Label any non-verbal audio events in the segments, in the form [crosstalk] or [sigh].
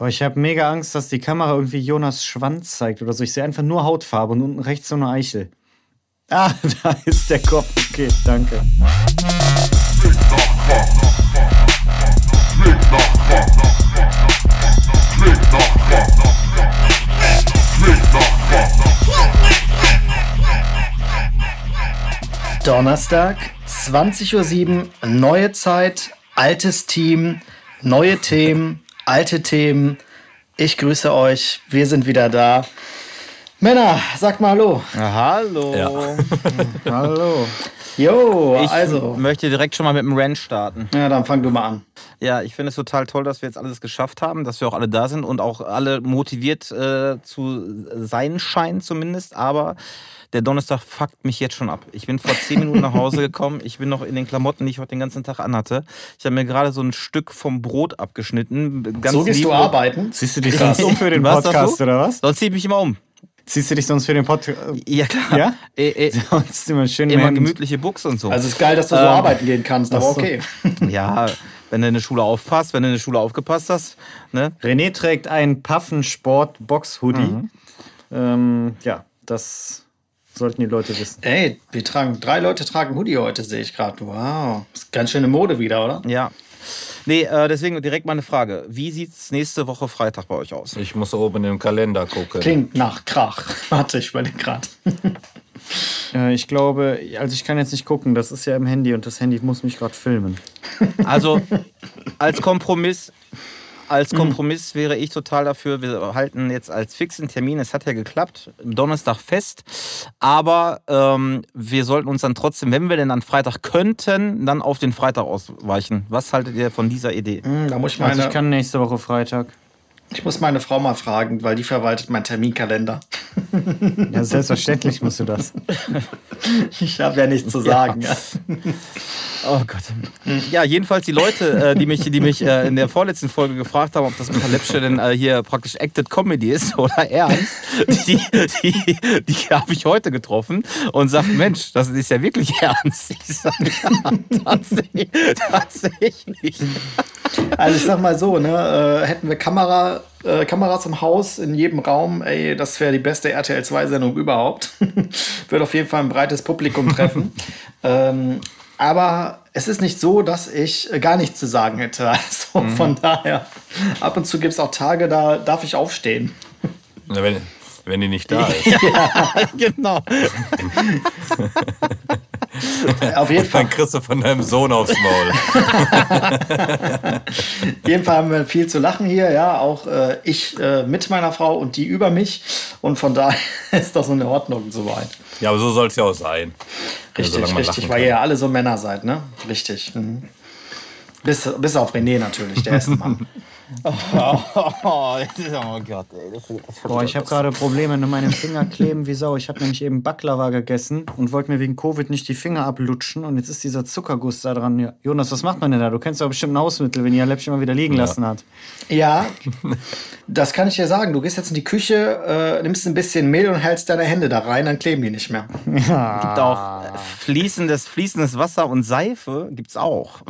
Boah, ich habe mega Angst, dass die Kamera irgendwie Jonas Schwanz zeigt oder so. Ich sehe einfach nur Hautfarbe und unten rechts so eine Eichel. [laughs] Ah, da ist der Kopf. Okay, danke. Donnerstag, 20.07 Uhr, neue Zeit, altes Team, neue Themen, alte Themen. Ich grüße euch, wir sind wieder da. Männer, sagt mal Hallo. hallo. Ja. [laughs] hallo. Jo, Ich also. möchte direkt schon mal mit dem Rant starten. Ja, dann fang du mal an. Ja, ich finde es total toll, dass wir jetzt alles geschafft haben, dass wir auch alle da sind und auch alle motiviert äh, zu sein scheinen zumindest. Aber der Donnerstag fuckt mich jetzt schon ab. Ich bin vor zehn Minuten nach Hause gekommen. Ich bin noch in den Klamotten, die ich heute den ganzen Tag anhatte. Ich habe mir gerade so ein Stück vom Brot abgeschnitten. Ganz so gehst du arbeiten? Ziehst du dich sonst um für den Was, Podcast oder was? Sonst ziehe ich mich immer um. Ziehst du dich sonst für den Podcast? Ja, klar. Ja? Äh, äh, [laughs] Sonst immer schön im immer Hemd. gemütliche Buchs und so. Also ist geil, dass du so Ähm, arbeiten gehen kannst, aber ach so. okay. [laughs] ja, wenn du in der Schule aufpasst, wenn du in der Schule aufgepasst hast, ne? René trägt einen Paffen-Sport-Box-Hoodie. Mhm. Ähm, ja, das sollten die Leute wissen. Ey, wir tragen, drei Leute tragen Hoodie heute, sehe ich gerade. Wow. Ist ganz schöne Mode wieder, oder? Ja. Nee, äh, deswegen direkt mal eine Frage. Wie sieht's nächste Woche Freitag bei euch aus? Ich muss oben im Kalender gucken. Klingt nach Krach. [laughs] Warte, ich überlege gerade. [laughs] Äh, ich glaube, also ich kann jetzt nicht gucken, das ist ja im Handy und das Handy muss mich gerade filmen. [laughs] Also als Kompromiss. Als Kompromiss wäre ich total dafür. Wir halten jetzt als fixen Termin, es hat ja geklappt, Donnerstag fest. Aber ähm, wir sollten uns dann trotzdem, wenn wir denn an Freitag könnten, dann auf den Freitag ausweichen. Was haltet ihr von dieser Idee? Hm, da muss ich meine, Also ich kann nächste Woche Freitag. Ich muss meine Frau mal fragen, weil die verwaltet meinen Terminkalender. [laughs] Ja, selbstverständlich musst du das. [laughs] Ich habe ja nichts zu sagen. Ja. [laughs] Oh Gott. Ja, jedenfalls die Leute, äh, die mich, die mich äh, in der vorletzten Folge gefragt haben, ob das mit der Läppsche denn äh, hier praktisch Acted Comedy ist oder ernst, die, die, die habe ich heute getroffen und sagt, Mensch, das ist ja wirklich ernst. Ich sage, ja, tatsächlich, tatsächlich. Also ich sag mal so, ne, hätten wir Kamera, äh, Kameras im Haus in jedem Raum, ey, das wäre die beste RTL 2-Sendung überhaupt. [laughs] Würde auf jeden Fall ein breites Publikum treffen. [laughs] ähm, aber es ist nicht so, dass ich äh, gar nichts zu sagen hätte. [laughs] Also von daher, ab und zu gibt es auch Tage, da darf ich aufstehen. Na, Wenn, wenn die nicht da ist. Genau. Auf jeden Fall. Dann kriegst du von deinem Sohn aufs Maul. Auf jeden Fall haben wir viel zu lachen hier, ja. Auch äh, ich äh, mit meiner Frau und die über mich. Und von daher [laughs] ist das in Ordnung soweit. Ja, aber so soll es ja auch sein. Richtig, man richtig, weil ihr ja alle so Männer seid, ne? Richtig. Mhm. Bis, bis auf René natürlich, der ist ein Mann. [laughs] Oh, das ist, oh Gott, ey. Das, das Boah, ich habe gerade Probleme in meinen Finger kleben wie Sau. Ich habe nämlich eben Baklava gegessen und wollte mir wegen Covid nicht die Finger ablutschen und jetzt ist dieser Zuckerguss da dran. Ja. Jonas, was macht man denn da? Du kennst doch bestimmt ein Hausmittel, wenn ihr Läppchen mal wieder liegen lassen hat. Ja, das kann ich dir sagen. Du gehst jetzt in die Küche, äh, nimmst ein bisschen Mehl und hältst deine Hände da rein, dann kleben die nicht mehr. gibt auch äh, fließendes, fließendes Wasser und Seife gibt's auch.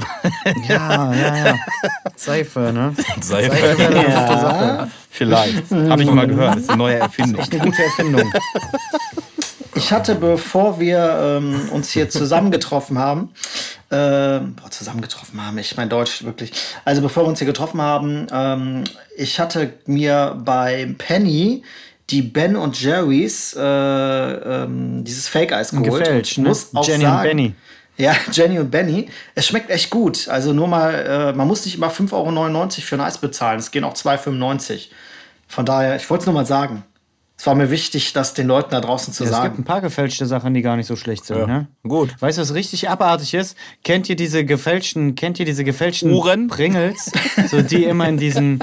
Ja, ja, ja. [laughs] Seife, ne? Seife. Ja. Vielleicht. Habe ich mal gehört. Das ist eine neue Erfindung. Eine gute Erfindung. Ich hatte, bevor wir ähm, uns hier zusammengetroffen haben, ähm, boah, zusammengetroffen haben, ich mein Deutsch wirklich. Also bevor wir uns hier getroffen haben, ähm, ich hatte mir bei Penny die Ben und Jerry's äh, ähm, dieses Fake-Eis geholt. Gefälscht, Und ne? muss auch Jenny und sagen, Benny. Ja, [laughs] Jenny und Benny. Es schmeckt echt gut. Also nur mal, äh, man muss nicht immer 5,99 Euro für ein Eis bezahlen. Es gehen auch 2,95 Euro. Von daher, ich wollte es nur mal sagen. Es war mir wichtig, das den Leuten da draußen zu Ja, es gibt sagen. ein paar gefälschte Sachen, die gar nicht so schlecht sind. Ja, Ne? gut. Weißt du, was richtig abartig ist? Kennt ihr diese gefälschten, kennt ihr diese gefälschten Uhren? Pringles? So die immer in diesen,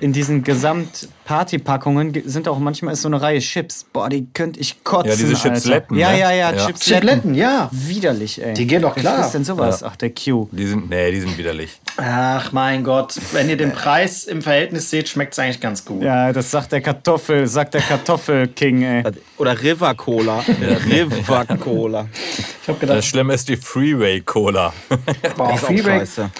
in diesen Gesamt Partypackungen ge- sind auch manchmal ist so eine Reihe Chips. Boah, die könnte ich kotzen. Ja, diese. Chipsletten, Ja, ne? ja, ja, Ja. Chipsletten. Chipletten, ja. Widerlich, ey. Die gehen doch klar. frisst denn sowas? Ach, der Q. Die sind, nee, die sind widerlich. Ach mein Gott, wenn ihr den Preis im Verhältnis seht, schmeckt es eigentlich ganz gut. Ja, das sagt der Kartoffel, sagt der Kartoffel-King, ey. Oder River Cola. [laughs] River Cola. Ich habe gedacht, Das Schlimme ist die Freeway Cola. boah, Ist auch Freeway. scheiße.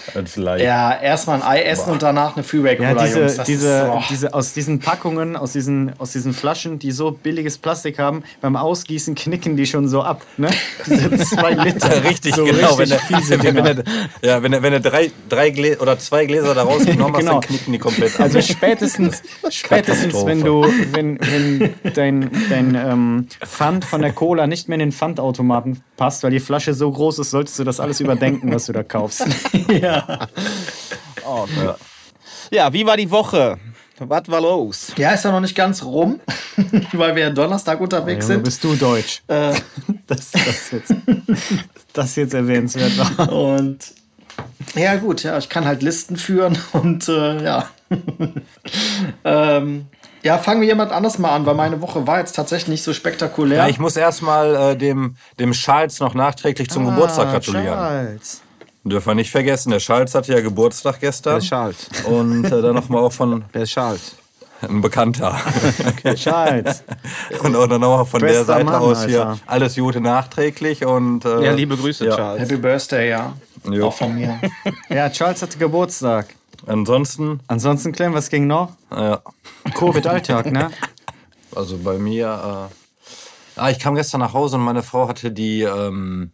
Ja, erstmal ein Ei essen und danach eine Freeway Ja, Cola, diese, Jungs. Das diese, ist, oh. diese, aus diesen Packungen, aus diesen, aus diesen Flaschen, die so billiges Plastik haben, beim Ausgießen knicken die schon so ab, ne? Diese zwei [laughs] Liter. Richtig, so genau. Richtig wenn fiese du, wenn, Dinger. du, ja, wenn du, wenn drei, drei oder zwei Gläser da rausgenommen hast, Genau. dann knicken die komplett ab. Also spätestens, [laughs] spätestens wenn du, wenn, wenn dein, dein ähm, Pfand von der Cola nicht mehr in den Pfandautomaten passt, weil die Flasche so groß ist, solltest du das alles überdenken, was du da kaufst. [laughs] Oh, Gott. Ja, wie war die Woche? Was war los? Ja, ist ja noch nicht ganz rum, [laughs] weil wir Donnerstag unterwegs Junge, sind. bist du deutsch. Äh, [laughs] Das, das, jetzt, das jetzt erwähnenswert war. und ja, gut, ja, ich kann halt Listen führen [laughs] und äh, ja. ähm, ja, fangen wir jemand anders mal an, weil meine Woche war jetzt tatsächlich nicht so spektakulär. ja, ich muss erstmal äh, dem, dem Charles noch nachträglich zum Geburtstag gratulieren. Charles. Dürfen wir nicht vergessen, der Charles hatte ja Geburtstag gestern. Der ist Charles. Und äh, dann nochmal auch von [laughs] Der ist Charles. einem Bekannter. Charles. [laughs] Und auch dann nochmal von der Bester Seite Mann, aus hier Alter. alles Gute nachträglich. Und, äh, Ja, liebe Grüße, ja. Charles. Happy Birthday, ja. Jo. Auch von mir. [laughs] Ja, Charles hatte Geburtstag. Ansonsten, Ansonsten, Clem, was ging noch? äh, Covid-Alltag, ne? also bei mir, äh, ah, ich kam gestern nach Hause und meine Frau hatte die, ähm,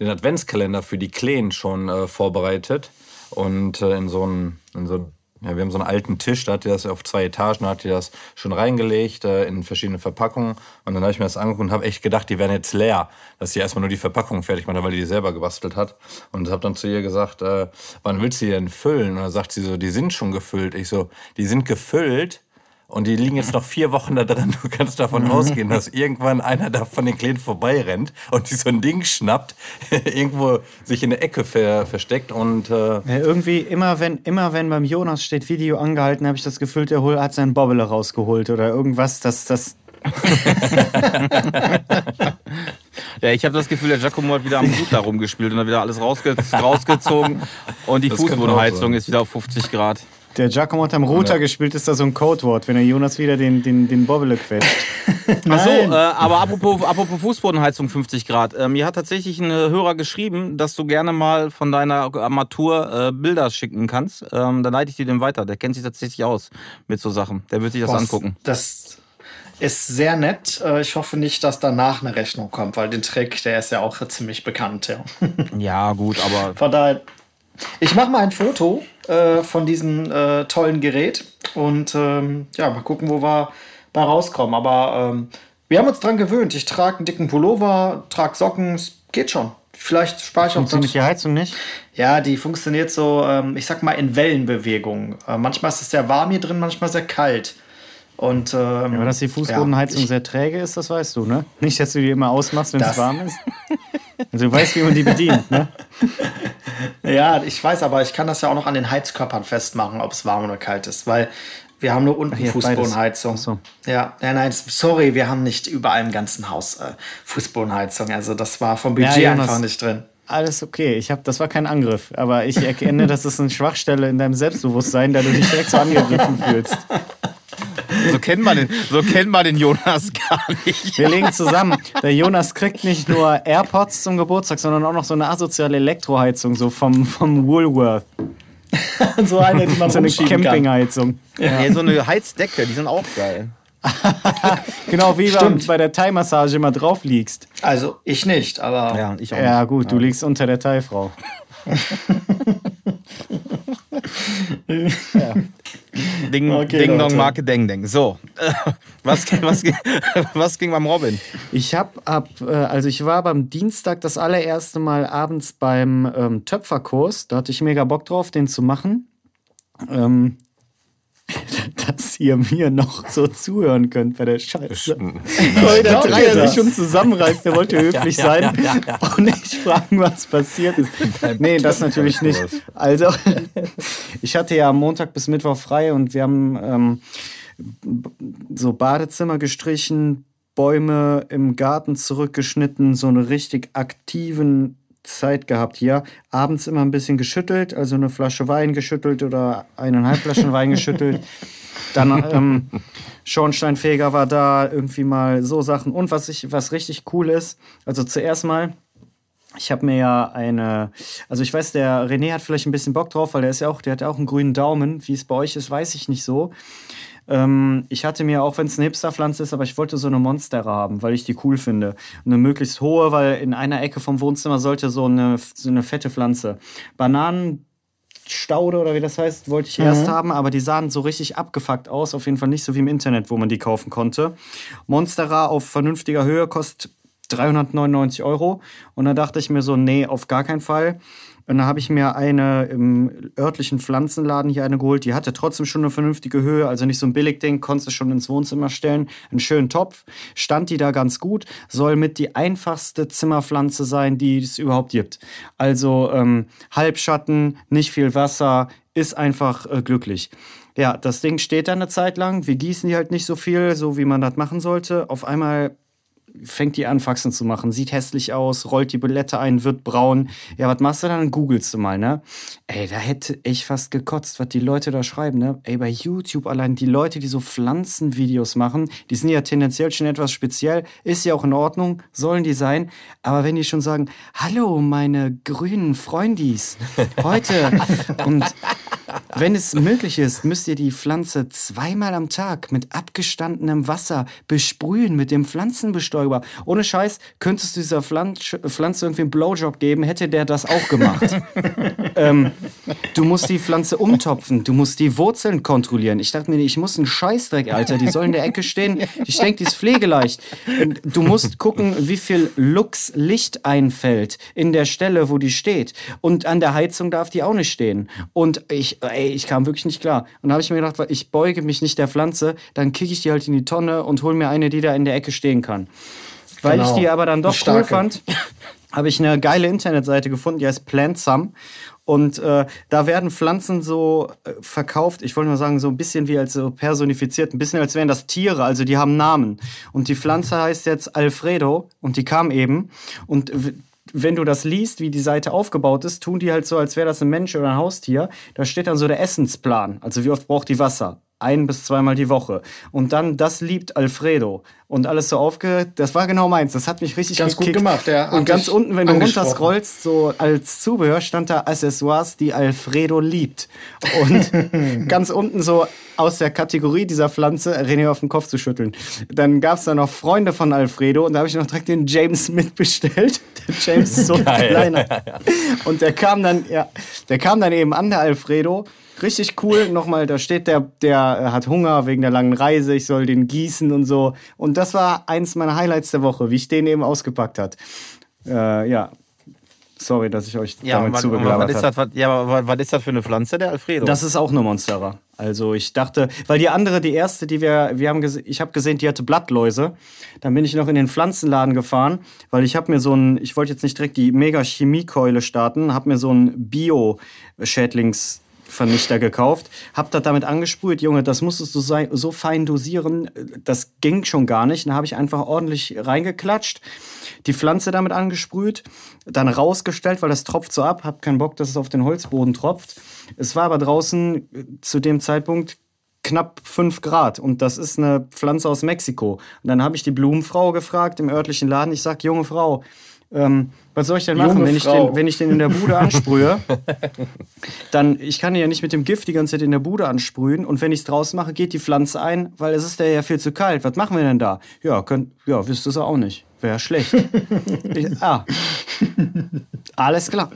den Adventskalender für die Kleen schon äh, vorbereitet. Und äh, in so einen, in so ja, wir haben so einen alten Tisch, da hat die das auf zwei Etagen, da hat die das schon reingelegt äh, in verschiedene Verpackungen. Und dann habe ich mir das angeguckt und habe echt gedacht, die wären jetzt leer, dass sie erstmal nur die Verpackung fertig macht, weil die die selber gebastelt hat. Und habe dann zu ihr gesagt, äh, wann willst du die denn füllen? Und dann sagt sie so, die sind schon gefüllt. Ich so, die sind gefüllt. Und die liegen jetzt noch vier Wochen da drin. Du kannst davon ausgehen, dass irgendwann einer da von den Kleinen vorbeirennt und die so ein Ding schnappt, [laughs] irgendwo sich in der Ecke ver versteckt und äh, Ja, irgendwie, immer wenn, immer wenn beim Jonas steht Video angehalten, habe ich das Gefühl, der hat seinen Bobbele rausgeholt oder irgendwas, das, das. [laughs] Ja, ich habe das Gefühl, der Giacomo hat wieder am Hut da rumgespielt und hat wieder alles rausge rausgezogen. Und die Fußbodenheizung ist wieder auf 50 Grad. Der Giacomo hat am Router gespielt, ist da so ein Codewort, wenn der Jonas wieder den, den, den Bobbele quetscht. [laughs] Ach so, äh, aber apropos, apropos Fußbodenheizung 50 Grad. Äh, mir hat tatsächlich ein äh, Hörer geschrieben, dass du gerne mal von deiner Armatur äh, Bilder schicken kannst. Ähm, dann leite ich dir den weiter. Der kennt sich tatsächlich aus mit so Sachen. Der wird sich das Boah, angucken. Das ist sehr nett. Äh, Ich hoffe nicht, dass danach eine Rechnung kommt, weil den Trick, der ist ja auch ziemlich bekannt. Ja. Ja, gut, aber Von daher, ich mache mal ein Foto äh, von diesem äh, tollen Gerät und ähm, ja, mal gucken, wo wir bei rauskommen. Aber ähm, wir haben uns dran gewöhnt. Ich trage einen dicken Pullover, trage Socken, es geht schon. Vielleicht spare ich auch Funktioniert die Heizung nicht? Ja, die funktioniert so, ähm, ich sag mal, in Wellenbewegung. Äh, manchmal ist es sehr warm hier drin, manchmal sehr kalt. Und, ähm, Aber dass die Fußbodenheizung ja, sehr träge ist, das weißt du, ne? Nicht, dass du die immer ausmachst, wenn es warm ist. Also du weißt, wie man die bedient, ne? [laughs] Ja, ich weiß, aber ich kann das ja auch noch an den Heizkörpern festmachen, ob es warm oder kalt ist, weil wir haben nur unten beides. Fußbodenheizung. Ach so. Ja, nein, nein, sorry, wir haben nicht überall im ganzen Haus äh, Fußbodenheizung. Also das war vom Budget Ja, einfach nicht drin. Alles okay. Ich hab, das war kein Angriff, aber ich erkenne, das ist eine Schwachstelle in deinem Selbstbewusstsein, da du dich direkt so angegriffen fühlst. [laughs] so kennt man den, so kennt man den Jonas gar nicht. Wir legen zusammen. Der Jonas kriegt nicht nur AirPods zum Geburtstag, sondern auch noch so eine asoziale Elektroheizung, so vom, vom Woolworth. [laughs] so eine, die man So eine. Campingheizung. Ja. so eine Heizdecke, die sind auch geil. [laughs] Genau wie beim, Stimmt. bei der Thai-Massage immer drauf liegst. Also ich nicht, aber Ja, ich auch. Ja, nicht. gut, du liegst unter der Thai-Frau. Ding, Okay, Ding. Dong Marke Deng Deng. So, [laughs] was, was, was ging beim Robin? Ich hab ab, äh, also ich war beim Dienstag das allererste Mal abends beim ähm, Töpferkurs. Da hatte ich mega Bock drauf, den zu machen. Ähm, [laughs] dass ihr mir noch so zuhören könnt bei der Scheiße. [laughs] Weil der Dreier sich schon zusammenreißt, der wollte [laughs] höflich Ja, ja, sein ja, und nicht fragen, was passiert ist. Nee, das natürlich nicht. Also, ich hatte ja Montag bis Mittwoch frei und wir haben ähm, so Badezimmer gestrichen, Bäume im Garten zurückgeschnitten, so eine richtig aktiven Zeit gehabt hier. Abends immer ein bisschen geschüttelt, also eine Flasche Wein geschüttelt oder eineinhalb Flaschen Wein geschüttelt. Dann ähm, Schornsteinfeger war da, irgendwie mal so Sachen. Und was, ich, was richtig cool ist, also zuerst mal, ich habe mir ja eine, also ich weiß, der René hat vielleicht ein bisschen Bock drauf, weil der ist ja auch, der hat ja auch einen grünen Daumen. Wie es bei euch ist, weiß ich nicht so. Ähm, ich hatte mir, auch wenn es eine Hipsterpflanze ist, aber ich wollte so eine Monstera haben, weil ich die cool finde. Eine möglichst hohe, weil in einer Ecke vom Wohnzimmer sollte so eine, so eine fette Pflanze. Bananen. Staude oder wie das heißt, wollte ich mhm. erst haben, aber die sahen so richtig abgefuckt aus. Auf jeden Fall nicht so wie im Internet, wo man die kaufen konnte. Monstera auf vernünftiger Höhe kostet 399 Euro. Und da dachte ich mir so, nee, auf gar keinen Fall. Und da habe ich mir eine im örtlichen Pflanzenladen hier eine geholt. Die hatte trotzdem schon eine vernünftige Höhe, also nicht so ein Billigding, konntest du schon ins Wohnzimmer stellen. Einen schönen Topf, stand die da ganz gut. Soll mit die einfachste Zimmerpflanze sein, die es überhaupt gibt. Also ähm, Halbschatten, nicht viel Wasser, ist einfach äh, glücklich. Ja, das Ding steht da eine Zeit lang. Wir gießen die halt nicht so viel, so wie man das machen sollte. Auf einmal fängt die an, Faxen zu machen, sieht hässlich aus, rollt die Blätter ein, wird braun. Ja, was machst du dann? Googelst du mal, ne? Ey, da hätte ich fast gekotzt, was die Leute da schreiben, ne? Ey, bei YouTube allein die Leute, die so Pflanzenvideos machen, die sind ja tendenziell schon etwas speziell, ist ja auch in Ordnung, sollen die sein. Aber wenn die schon sagen, hallo, meine grünen Freundis, heute [laughs] und wenn es möglich ist, müsst ihr die Pflanze zweimal am Tag mit abgestandenem Wasser besprühen mit dem Pflanzenbestäuber. Ohne Scheiß, könntest du dieser Pflanze irgendwie einen Blowjob geben, hätte der das auch gemacht. [laughs] ähm, du musst die Pflanze umtopfen, du musst die Wurzeln kontrollieren. Ich dachte mir, ich muss einen Scheißdreck, Alter, die soll in der Ecke stehen. Ich denke, die ist pflegeleicht. Du musst gucken, wie viel Lux Licht einfällt in der Stelle, wo die steht. Und an der Heizung darf die auch nicht stehen. Und ich, ey, ich kam wirklich nicht klar. Und da habe ich mir gedacht, ich beuge mich nicht der Pflanze, dann kicke ich die halt in die Tonne und hole mir eine, die da in der Ecke stehen kann. Weil genau. ich die aber dann doch cool fand, [laughs] habe ich eine geile Internetseite gefunden, die heißt Plantsum. Und äh, da werden Pflanzen so äh, verkauft, ich wollte mal sagen, so ein bisschen wie als so personifiziert, ein bisschen als wären das Tiere, also die haben Namen. Und die Pflanze heißt jetzt Alfredo und die kam eben. Und wenn du das liest, wie die Seite aufgebaut ist, tun die halt so, als wäre das ein Mensch oder ein Haustier. Da steht dann so der Essensplan. Also wie oft braucht die Wasser? Ein bis zweimal die Woche. Und dann, das liebt Alfredo und alles so aufge... Das war genau meins. Das hat mich richtig Ganz gekickt. gut gemacht, ja. Und ganz unten, wenn du runterscrollst, so als Zubehör stand da Accessoires, die Alfredo liebt. Und [laughs] ganz unten so aus der Kategorie dieser Pflanze René auf den Kopf zu schütteln. Dann gab es da noch Freunde von Alfredo und da habe ich noch direkt den James [laughs] mitbestellt. Der James ist so Geil. kleiner. Und der kam dann, ja, der kam dann eben an, der Alfredo richtig cool. Nochmal, da steht der, der hat Hunger wegen der langen Reise, ich soll den gießen und so. Und das war eins meiner Highlights der Woche, wie ich den eben ausgepackt hat. Äh, ja. Sorry, dass ich euch ja, damit zugelabert habe. Ja, aber was ist das für eine Pflanze, der Alfredo? Das ist auch eine Monstera. Also ich dachte, weil die andere, die erste, die wir, wir haben ich habe gesehen, die hatte Blattläuse. Dann bin ich noch in den Pflanzenladen gefahren, weil ich habe mir so ein, ich wollte jetzt nicht direkt die Mega-Chemiekeule starten, habe mir so ein Bio-Schädlings Vernichter gekauft, hab das damit angesprüht, Junge, das musstest du so fein dosieren, das ging schon gar nicht. Dann habe ich einfach ordentlich reingeklatscht, die Pflanze damit angesprüht, dann rausgestellt, weil das tropft so ab, hab keinen Bock, dass es auf den Holzboden tropft. Es war aber draußen zu dem Zeitpunkt knapp 5 Grad und das ist eine Pflanze aus Mexiko. Und dann habe ich die Blumenfrau gefragt im örtlichen Laden, ich sag, junge Frau, ähm, was soll ich denn machen, wenn ich, den, wenn ich den in der Bude ansprühe? [laughs] dann, ich kann ja nicht mit dem Gift die ganze Zeit in der Bude ansprühen und wenn ich es draußen mache, geht die Pflanze ein, weil es ist ja viel zu kalt. Was machen wir denn da? Ja, könnt, ja wisst ihr es auch nicht. Wäre schlecht. [laughs] ich, ah. Alles klar.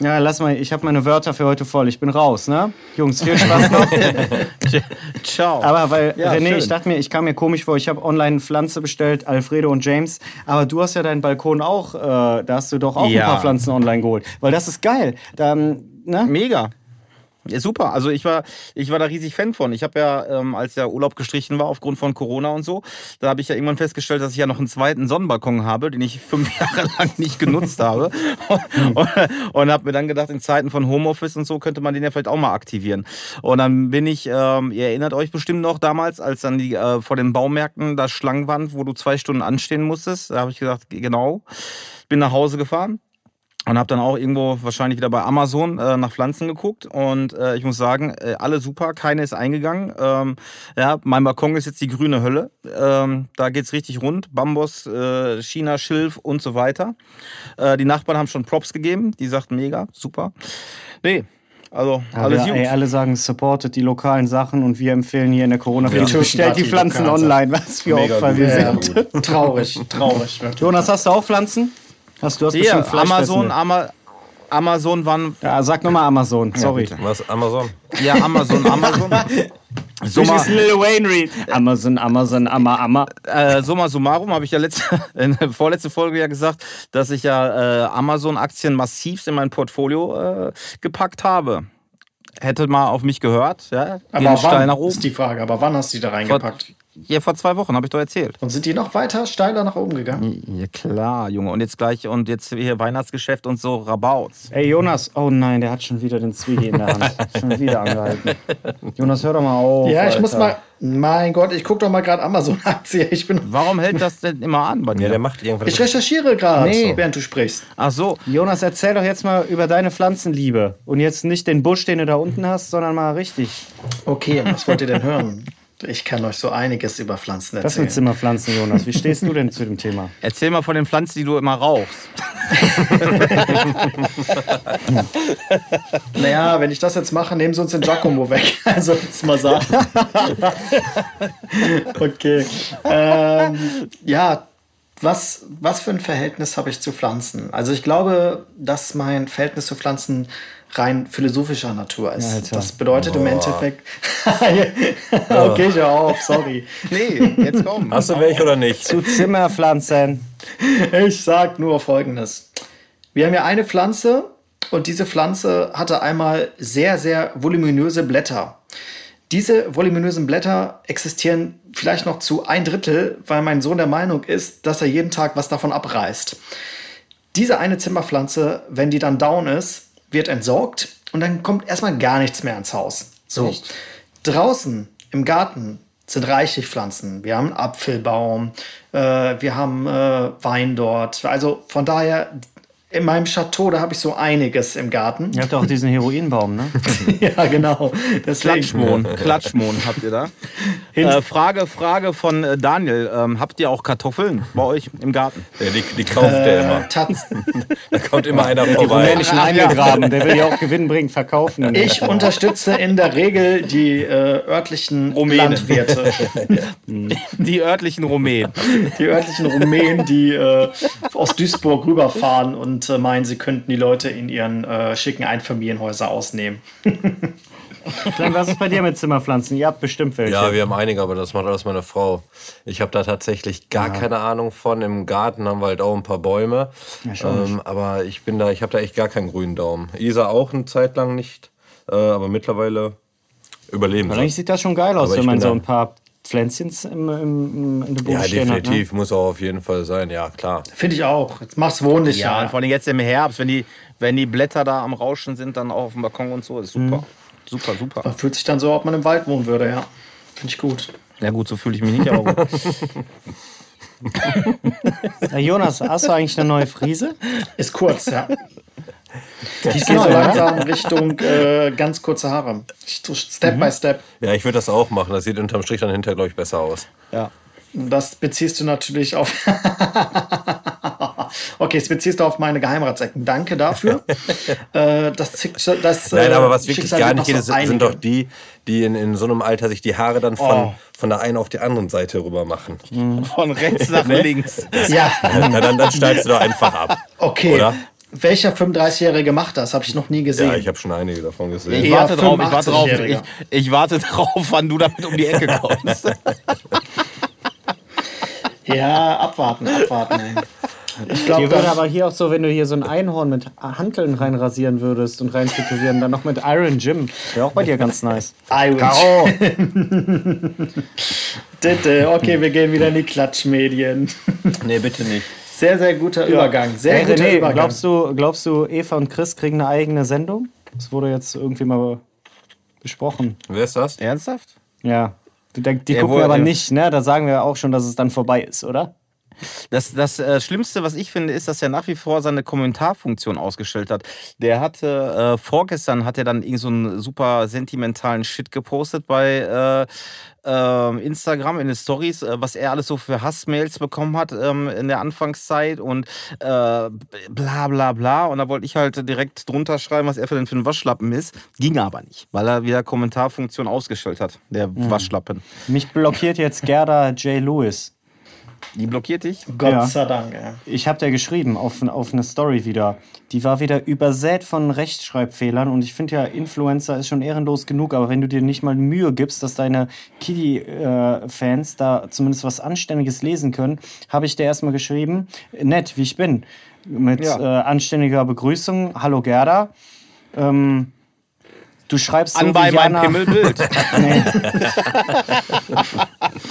Ja, lass mal, ich habe meine Wörter für heute voll. Ich bin raus, ne? Jungs, viel Spaß noch. [laughs] Ciao. Aber weil, ja, René, schön. ich dachte mir, ich kam mir komisch vor, ich habe online Pflanze bestellt, Alfredo und James. Aber du hast ja deinen Balkon auch, äh, da hast du doch auch ja. ein paar Pflanzen online geholt. Weil das ist geil. Dann, ne? Mega. Ja, super. Also ich war, ich war da riesig Fan von. Ich habe ja, ähm, als der Urlaub gestrichen war aufgrund von Corona und so, da habe ich ja irgendwann festgestellt, dass ich ja noch einen zweiten Sonnenbalkon habe, den ich fünf [laughs] Jahre lang nicht genutzt habe. und und habe mir dann gedacht, in Zeiten von Homeoffice und so könnte man den ja vielleicht auch mal aktivieren. Und dann bin ich, ähm, ihr erinnert euch bestimmt noch damals, als dann die äh, vor den Baumärkten da Schlangen waren, wo du zwei Stunden anstehen musstest. Da habe ich gesagt, genau. Bin nach Hause gefahren und habe dann auch irgendwo wahrscheinlich wieder bei Amazon äh, nach Pflanzen geguckt und äh, ich muss sagen, äh, alle super, keine ist eingegangen. Ähm, ja, mein Balkon ist jetzt die grüne Hölle. Ähm, da geht's richtig rund. Bambus, äh, China, Schilf und so weiter. Äh, die Nachbarn haben schon Props gegeben. Die sagten mega, super. Nee, also alles ja, gut. ey, alle sagen, supportet die lokalen Sachen und wir empfehlen hier in der Corona-Krise, Ja. [laughs] bestellt die Pflanzen Lokalen online, was für Mega Opfer gut. wir Ja, sind. traurig, traurig. Jonas, hast du auch Pflanzen? Hast du hast Hier, bestimmt. Amazon, Ama Amazon waren. Ja, sag nochmal Amazon, sorry. bitte. Was? Amazon? Ja, Amazon, Amazon. So [laughs] Summa, Lil Wayne Reed. Amazon, Amazon, Amma, Amma. äh, summa summarum habe ich ja letzte, [laughs] in der vorletzte Folge ja gesagt, dass ich ja äh, Amazon-Aktien massivst in mein Portfolio äh, gepackt habe. Hätte mal auf mich gehört, ja, Aber wann, nach oben. ist die Frage. Aber wann hast du die da Vor, reingepackt? Ja, vor zwei Wochen habe ich doch erzählt. Und sind die noch weiter steiler nach oben gegangen? Ja klar, Junge. Und jetzt gleich und jetzt hier Weihnachtsgeschäft und so Rabauts. Ey, Jonas, oh nein, der hat schon wieder den Zwiegi in der Hand. [laughs] schon wieder angehalten. Jonas, hör doch mal auf. Ja, ich Alter. muss mal. Mein Gott, ich gucke doch mal gerade Amazon-Aktie. Ich bin. Warum hält das denn immer an bei Ja, dir? der macht irgendwas. Ich recherchiere gerade, Nee. während du sprichst. Ach so, Jonas, erzähl doch jetzt mal über deine Pflanzenliebe. Und jetzt nicht den Busch, den du da unten hast, sondern mal richtig. Okay, was wollt ihr denn hören? Ich kann euch so einiges über Pflanzen Das erzählen. sind Zimmerpflanzen, Jonas. Wie stehst du denn zu dem Thema? [laughs] erzähl mal von den Pflanzen, die du immer rauchst. [laughs] Naja, wenn ich das jetzt mache, nehmen sie uns den Giacomo weg. [laughs] Also jetzt mal sagen. okay. Ähm, ja, was, was für ein Verhältnis habe ich zu Pflanzen? Also ich glaube, dass mein Verhältnis zu Pflanzen rein philosophischer Natur ist. Alter. Das bedeutet im Endeffekt. [laughs] okay, ich auf, sorry. Nee, jetzt komm. Hast du welche oder nicht? Zu Zimmerpflanzen. Ich sag nur Folgendes. Wir haben ja eine Pflanze und diese Pflanze hatte einmal sehr, sehr voluminöse Blätter. Diese voluminösen Blätter existieren vielleicht noch zu ein Drittel, weil mein Sohn der Meinung ist, dass er jeden Tag was davon abreißt. Diese eine Zimmerpflanze, wenn die dann down ist, wird entsorgt und dann kommt erstmal gar nichts mehr ins Haus. So. Draußen im Garten sind reichlich Pflanzen. Wir haben einen Apfelbaum, äh, wir haben äh, Wein dort. Also von daher, in meinem Chateau, da habe ich so einiges im Garten. Ihr habt doch auch diesen Heroinbaum, ne? [laughs] Ja, genau. Deswegen. Klatschmohn, Klatschmohn habt ihr da. [laughs] Äh, Frage, Frage von äh, Daniel. Ähm, habt ihr auch Kartoffeln bei euch im Garten? Ja, die, die kauft der Äh, immer. Tats [laughs] Da kommt immer einer vorbei. Rumänischen Angelgraben, der will ja auch Gewinn bringen, verkaufen. ich unterstütze in der Regel die äh, örtlichen Rumänen. Landwirte. Die örtlichen Rumänen. die örtlichen Rumänen, die äh, aus Duisburg rüberfahren und äh, meinen, sie könnten die Leute in ihren äh, schicken Einfamilienhäuser ausnehmen. [laughs] Was ist bei dir mit Zimmerpflanzen? Ihr habt bestimmt welche. Ja, wir haben einige, aber das macht alles meine Frau. Ich habe da tatsächlich gar keine Ahnung von. Im Garten haben wir halt auch ein paar Bäume. ähm, aber ich bin da, ich habe da echt gar keinen grünen Daumen. Isa auch eine Zeit lang nicht, äh, aber mittlerweile überleben eigentlich sie. sieht das schon geil aus, Aber wenn man so ein paar Pflänzchen im, im, im, in der Bude Ja, stehen hat. Ne? definitiv. Muss auch auf jeden Fall sein. Ja, klar. Finde ich auch. Jetzt mach's wohnlich. Ja, Ja, und vor allem jetzt im Herbst, wenn die, wenn die Blätter da am Rauschen sind, dann auch auf dem Balkon und so, ist super. Super, super. Man fühlt sich dann so, ob man im Wald wohnen würde, ja. Finde ich gut. Ja gut, so fühle ich mich nicht, aber gut. [laughs] Ja, Jonas, hast du eigentlich eine neue Frise? Ist kurz, ja. Ich gehe so ne? langsam Richtung äh, ganz kurze Haare. Step by Step. Ja, ich würde das auch machen. Das sieht unterm Strich dann hinterher, glaube ich, besser aus. Ja. Das beziehst du natürlich auf. [laughs] okay, das beziehst du auf meine Geheimratsecken. Danke dafür. [laughs] äh, das, das, Nein, äh, aber was wirklich Schicksal gar nicht geht, so sind, einige. doch die, die in, in so einem Alter sich die Haare dann von, Oh. von der einen auf die anderen Seite rüber machen. Von rechts nach [laughs] links. Ja, Na, dann, dann schneidest du doch einfach ab. okay. Oder? Welcher 35-Jährige macht das? Habe ich noch nie gesehen. Ja, ich habe schon einige davon gesehen. Ich warte drauf, ich warte drauf. Ich, 85-Jähriger. ich warte drauf, wann du damit um die Ecke kommst. [laughs] ja, abwarten, abwarten. Ey. Ich glaube, würde aber hier auch so, wenn du hier so ein Einhorn mit Hanteln reinrasieren würdest und rein tätowieren, dann noch mit Iron Jim. Wäre auch bei dir ganz nice. Karo. Ditte, [laughs] okay, wir gehen wieder in die Klatschmedien. Nee, bitte nicht. Sehr, sehr guter Übergang. Sehr Hey, guter René, Übergang. glaubst du, glaubst du, Eva und Chris kriegen eine eigene Sendung? Das wurde jetzt irgendwie mal besprochen. Wer ist das? Ernsthaft? Ja. Die, die Ja, gucken wohl, aber ja. nicht, ne? Da sagen wir auch schon, dass es dann vorbei ist, oder? Das, das äh, Schlimmste, was ich finde, ist, dass er nach wie vor seine Kommentarfunktion ausgestellt hat. Der hatte, äh, vorgestern hat er dann irgend so einen super sentimentalen Shit gepostet bei äh, äh, Instagram in den Stories, äh, was er alles so für Hassmails bekommen hat ähm, in der Anfangszeit und äh, bla bla bla. Und da wollte ich halt direkt drunter schreiben, was er für, denn für ein Waschlappen ist. Ging aber nicht, weil er wieder Kommentarfunktion ausgestellt hat, der Waschlappen. Mich blockiert jetzt Gerda J. Lewis. Die blockiert dich? Gott Ja. sei Dank, ja. Ich habe der geschrieben auf, auf eine Story wieder. Die war wieder übersät von Rechtschreibfehlern und ich finde ja, Influencer ist schon ehrenlos genug, aber wenn du dir nicht mal Mühe gibst, dass deine Kiddie-Fans da zumindest was Anständiges lesen können, habe ich der erstmal geschrieben, nett, wie ich bin, mit Ja. äh, anständiger Begrüßung. Hallo Gerda. Ähm, du schreibst so An bei wie meinem Pimmelbild. [laughs] Nee. [laughs]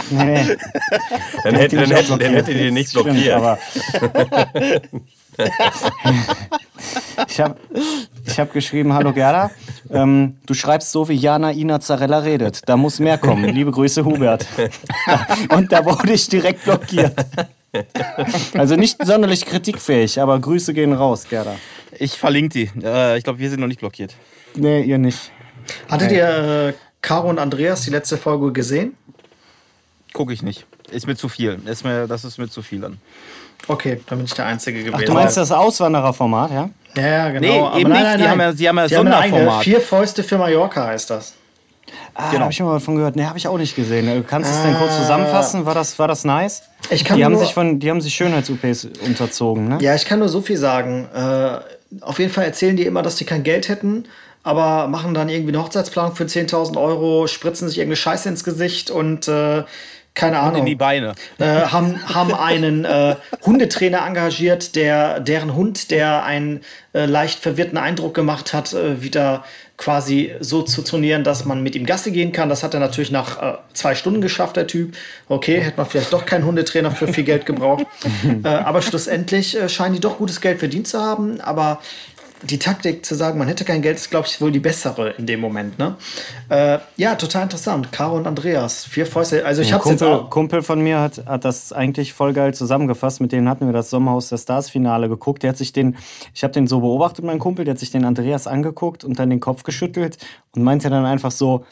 nee, nee. Dann hätte, dann hätte, dann blockiert. hätte die nicht Stimmt, blockiert. aber [laughs] ich habe ich hab geschrieben, hallo Gerda, ähm, du schreibst so, wie Jana Ina Zarella redet. Da muss mehr kommen. Liebe Grüße, Hubert. [laughs] Und da wurde ich direkt blockiert. Also nicht sonderlich kritikfähig, aber Grüße gehen raus, Gerda. Ich verlinke die. Äh, ich glaube, wir sind noch nicht blockiert. Nee, ihr nicht. Hattet ihr äh, Caro und Andreas die letzte Folge gesehen? Gucke ich nicht. Ist mir zu viel. Ist mir, das ist mir zu viel dann. Okay, dann bin ich der Einzige gewesen. Ach, du meinst das Auswandererformat, ja? Ja, ja, genau. Nee, Aber eben nicht. Die haben ja- sie haben ja Die eigene Sonderformat. Vier Fäuste für Mallorca heißt das. Ah, Genau. habe ich schon mal davon gehört. Nee, habe ich auch nicht gesehen. Äh, Kannst du es denn kurz zusammenfassen? War das, war das nice? Ich kann Die haben, sich von, die haben sich Schönheits-UPs unterzogen, ne? Ja, ich kann nur so viel sagen. Äh, auf jeden Fall erzählen die immer, dass die kein Geld hätten, aber machen dann irgendwie eine Hochzeitsplanung für 10.000 Euro, spritzen sich irgendeine Scheiße ins Gesicht und äh, keine In Ahnung. die Beine. äh, haben, haben einen äh, Hundetrainer engagiert, der deren Hund, der einen äh, leicht verwirrten Eindruck gemacht hat, äh, wieder quasi so zu trainieren, dass man mit ihm Gasse gehen kann. Das hat er natürlich nach äh, zwei Stunden geschafft, der Typ. Okay, hätte man vielleicht doch keinen Hundetrainer für viel Geld gebraucht. äh, aber schlussendlich scheinen die doch gutes Geld verdient zu haben. Aber die Taktik zu sagen, man hätte kein Geld, ist, glaube ich, wohl die bessere in dem Moment. Ne? Äh, ja, total interessant. Caro und Andreas, vier Fäuste. Also ich Ein habe jetzt Kumpel, auch. Kumpel von mir hat, hat das eigentlich voll geil zusammengefasst. Mit denen hatten wir das Sommerhaus der Stars Finale geguckt. Der hat sich den, ich habe den so beobachtet, mein Kumpel, der hat sich den Andreas angeguckt und dann den Kopf geschüttelt und meinte dann einfach so,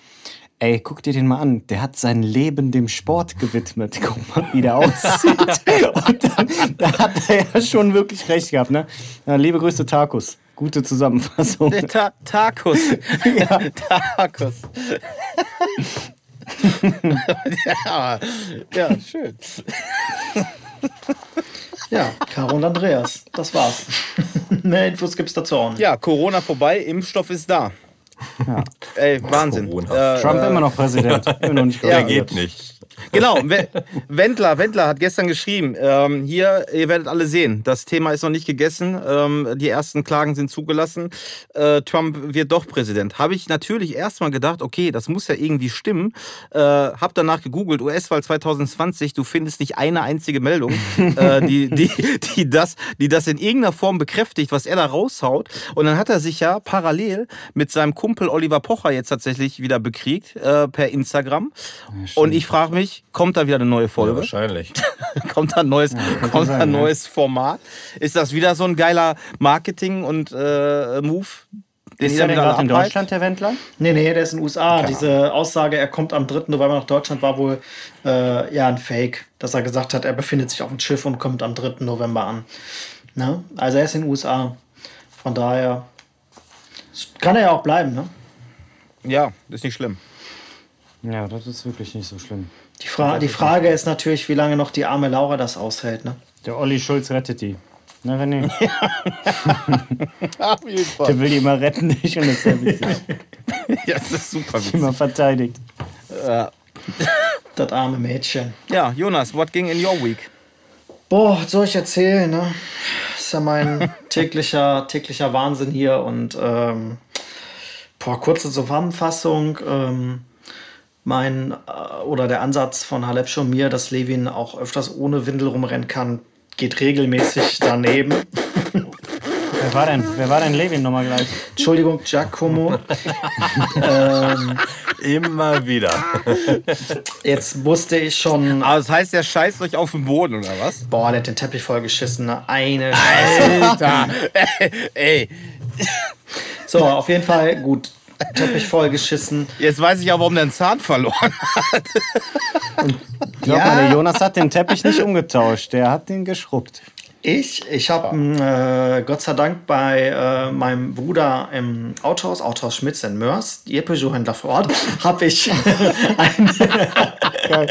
ey, guck dir den mal an. Der hat sein Leben dem Sport gewidmet. [laughs] Guck mal, wie der aussieht. [laughs] und dann, da hat er ja schon wirklich recht gehabt, ne? Ja, liebe Grüße, Takus. Gute Zusammenfassung. Ta Tacos. [laughs] Tacos. ja, ja, schön. Ja, Caro und Andreas. Das war's. Mehr Infos gibt's dazu auch nicht. Ja, Corona vorbei, Impfstoff ist da. Ey, Wahnsinn. Äh, Trump immer noch Präsident. [laughs] Immer noch nicht Der geht nicht. Genau, We- Wendler, Wendler hat gestern geschrieben, ähm, hier, ihr werdet alle sehen, das Thema ist noch nicht gegessen, ähm, die ersten Klagen sind zugelassen, äh, Trump wird doch Präsident. Habe ich natürlich erstmal gedacht, okay, das muss ja irgendwie stimmen, äh, hab danach gegoogelt, US-Wahl 2020, du findest nicht eine einzige Meldung, äh, die, die, die, das, die das in irgendeiner Form bekräftigt, was er da raushaut. Und dann hat er sich ja parallel mit seinem Kumpel Oliver Pocher jetzt tatsächlich wieder bekriegt, äh, per Instagram. Und ich frage mich, kommt da wieder eine neue Ja, Folge? wahrscheinlich. [laughs] kommt da ein neues, kommt da sein, ein ja. neues Format? Ist das wieder so ein geiler Marketing- und äh, Move? Den Ist ihr er denn wieder gerade in? Deutschland, der Wendler? Nee, nee, der ist in den USA. Diese Aussage, er kommt am 3. November nach Deutschland, war wohl äh, ja ein Fake, dass er gesagt hat, er befindet sich auf dem Schiff und kommt am 3. November an. Ne? Also er ist in den USA. Von daher kann er ja auch bleiben. Ne? Ja, ist nicht schlimm. Ja, das ist wirklich nicht so schlimm. Die, Fra die Frage ist natürlich, wie lange noch die arme Laura das aushält. Ne? Der Olli Schulz rettet die. Na, René? [laughs] [laughs] Auf jeden Fall. Der will die immer retten, [laughs] nicht? Und das ist sehr witzig. Ja, das ist super witzig. Immer verteidigt. Das arme Mädchen. Ja, Jonas, what ging in your week? Boah, was soll ich erzählen, ne? Das ist ja mein täglicher, täglicher Wahnsinn hier und ähm, boah, kurze Zusammenfassung. Ähm, mein äh, oder der Ansatz von Halep schon mir, dass Levin auch öfters ohne Windel rumrennen kann, geht regelmäßig daneben. Wer war denn, wer war denn Levin nochmal gleich? Entschuldigung, Giacomo. ähm, [laughs] Immer wieder. jetzt musste ich schon. Aber das heißt, der scheißt euch auf den Boden, oder was? Boah, der hat den Teppich vollgeschissen. Ne? Eine Scheiße. [laughs] Alter! Ey, So, auf jeden Fall gut. Teppich vollgeschissen. jetzt weiß ich auch, warum der einen Zahn verloren hat. Glaub Ja. mal, der Jonas hat den Teppich nicht umgetauscht, der hat den geschrubbt. Ich, ich habe äh, Gott sei Dank bei äh, meinem Bruder im Autohaus, Autohaus Schmitz in Mörs, ihr Peugeot-Händler vor Ort, [laughs] habe ich, ein, [laughs]